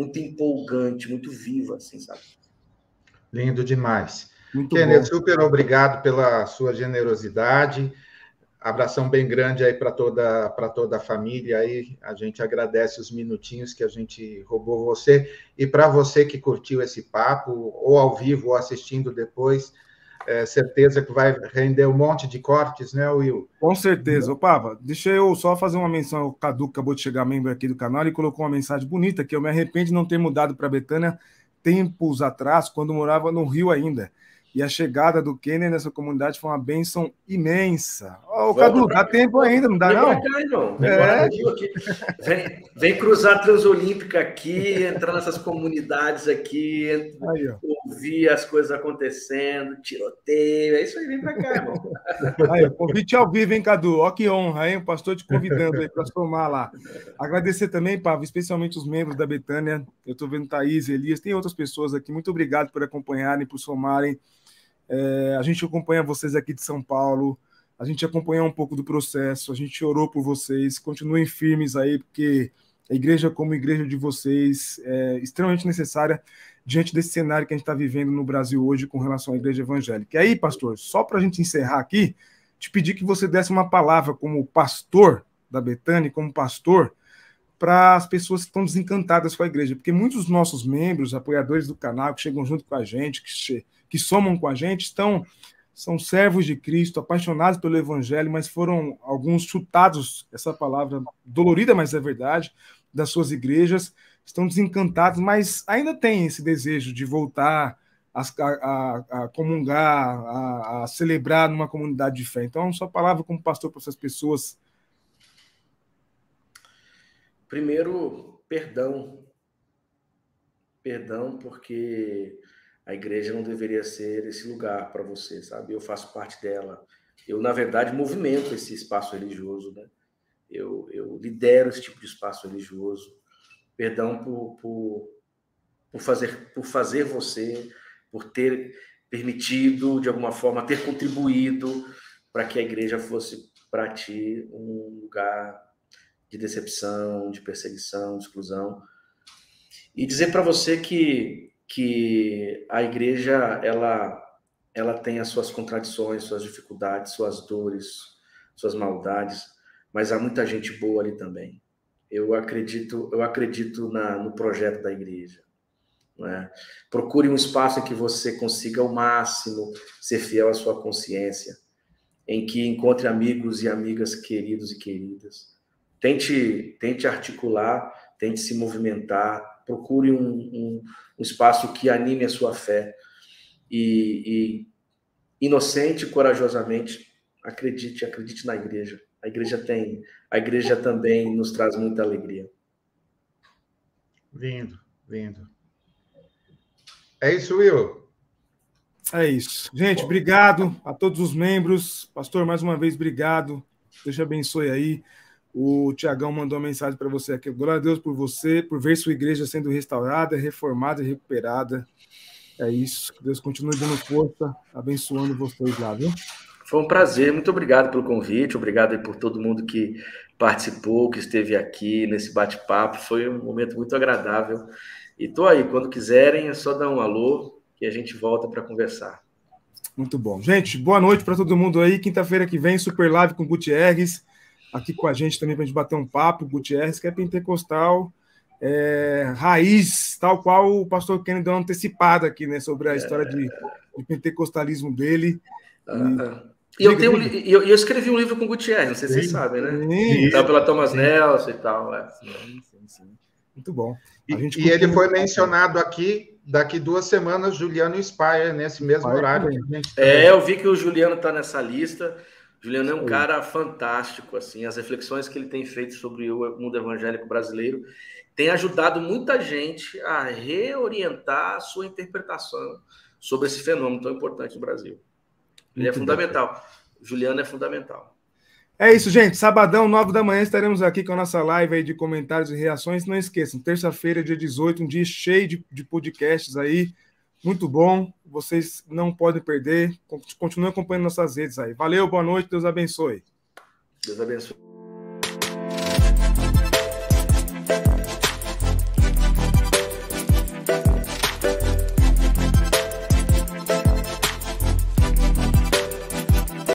muito empolgante, muito viva, assim, sabe? Lindo demais. Muito Kenneth, bom. super obrigado pela sua generosidade. Abração bem grande aí para toda para toda a família aí. A gente agradece os minutinhos que a gente roubou você e para você que curtiu esse papo ou ao vivo ou assistindo depois, é, certeza que vai render um monte de cortes, né, Will? Com certeza. Ô, Papa, deixa eu só fazer uma menção. O Cadu acabou de chegar membro aqui do canal e colocou uma mensagem bonita que eu me arrependo de não ter mudado para Betânia tempos atrás, quando morava no Rio ainda. E a chegada do Kenner nessa comunidade foi uma bênção imensa. Ô, oh, Cadu, dá tempo ainda, não dá, não? Cá, não. É. Vem, vem, cruzar a Transolímpica aqui, entrar nessas comunidades aqui, aí, ouvir as coisas acontecendo, tiroteio. É isso aí, vem para cá, irmão. Aí, convite ao vivo, hein, Cadu? Ó, que honra, hein? O pastor te convidando aí para somar lá. Agradecer também, Pavo, especialmente os membros da Betânia. Eu estou vendo Thaís, Elias, tem outras pessoas aqui. Muito obrigado por acompanharem, por somarem. É, a gente acompanha vocês aqui de São Paulo, a gente acompanha um pouco do processo, a gente orou por vocês, continuem firmes aí, porque a igreja, como igreja de vocês, é extremamente necessária diante desse cenário que a gente está vivendo no Brasil hoje com relação à igreja evangélica. E aí, pastor, só para a gente encerrar aqui, te pedir que você desse uma palavra como pastor da Betânia, como pastor, para as pessoas que estão desencantadas com a igreja, porque muitos dos nossos membros, apoiadores do canal, que chegam junto com a gente, que que somam com a gente estão são servos de Cristo, apaixonados pelo Evangelho, mas foram alguns chutados, essa palavra dolorida, mas é verdade, das suas igrejas, estão desencantados, mas ainda têm esse desejo de voltar a, a, a comungar, a, a, celebrar numa comunidade de fé. Então, sua palavra como pastor para essas pessoas. primeiro, perdão. Perdão, porque a igreja não deveria ser esse lugar para você, sabe? Eu faço parte dela. Eu, na verdade, movimento esse espaço religioso, né? Eu, eu lidero esse tipo de espaço religioso. Perdão por, por, por, fazer, por fazer você, por ter permitido, de alguma forma, ter contribuído para que a igreja fosse para ti um lugar de decepção, de perseguição, de exclusão. E dizer para você que, que a igreja ela, ela tem as suas contradições, suas dificuldades, suas dores, suas maldades, mas há muita gente boa ali também. Eu acredito, eu acredito na, no projeto da igreja. É? Procure um espaço em que você consiga ao máximo ser fiel à sua consciência, em que encontre amigos e amigas queridos e queridas. Tente, tente articular, tente se movimentar, procure um, um, um espaço que anime a sua fé e, e inocente e corajosamente acredite, acredite na igreja. A igreja tem, a igreja também nos traz muita alegria. Lindo, lindo. É isso, Will. É isso. Gente, obrigado a todos os membros. Pastor, mais uma vez, obrigado. Deus te abençoe aí. O Tiagão mandou uma mensagem para você aqui. Glória a Deus por você, por ver sua igreja sendo restaurada, reformada e recuperada. É isso. Que Deus continue dando força, abençoando vocês lá, viu? Foi um prazer. Muito obrigado pelo convite. Obrigado por todo mundo que participou, que esteve aqui nesse bate-papo. Foi um momento muito agradável. E tô aí, quando quiserem, é só dar um alô que a gente volta para conversar. Muito bom. Gente, boa noite para todo mundo aí. Quinta-feira que vem, Super Live com Gutierrez, aqui com a gente também para a gente bater um papo. Gutierrez, que é pentecostal, é, raiz, tal qual o pastor Kennedy deu uma antecipada aqui, né, sobre a história de, de pentecostalismo dele. E, eu, tenho, eu, eu, escrevi um livro com Gutierrez, não sei se vocês sabem, né? Tá pela Thomas sim. Nelson e tal. É. Sim, sim, sim. Muito bom. E, e ele foi mencionado aqui, daqui duas semanas, Juliano Spire, nesse mesmo Spire horário. é, eu vi que o Juliano está nessa lista. Juliano é um cara fantástico, assim, as reflexões que ele tem feito sobre o mundo evangélico brasileiro tem ajudado muita gente a reorientar a sua interpretação sobre esse fenômeno tão importante no Brasil. Ele é Muito é fundamental. Bom. Juliano é fundamental. É isso, gente. Sabadão, 9 da manhã, estaremos aqui com a nossa live aí de comentários e reações. Não esqueçam, terça-feira, dia 18, um dia cheio de, de podcasts aí. Muito bom. Vocês não podem perder. Continuem acompanhando nossas redes aí. Valeu, boa noite, Deus abençoe. Deus abençoe.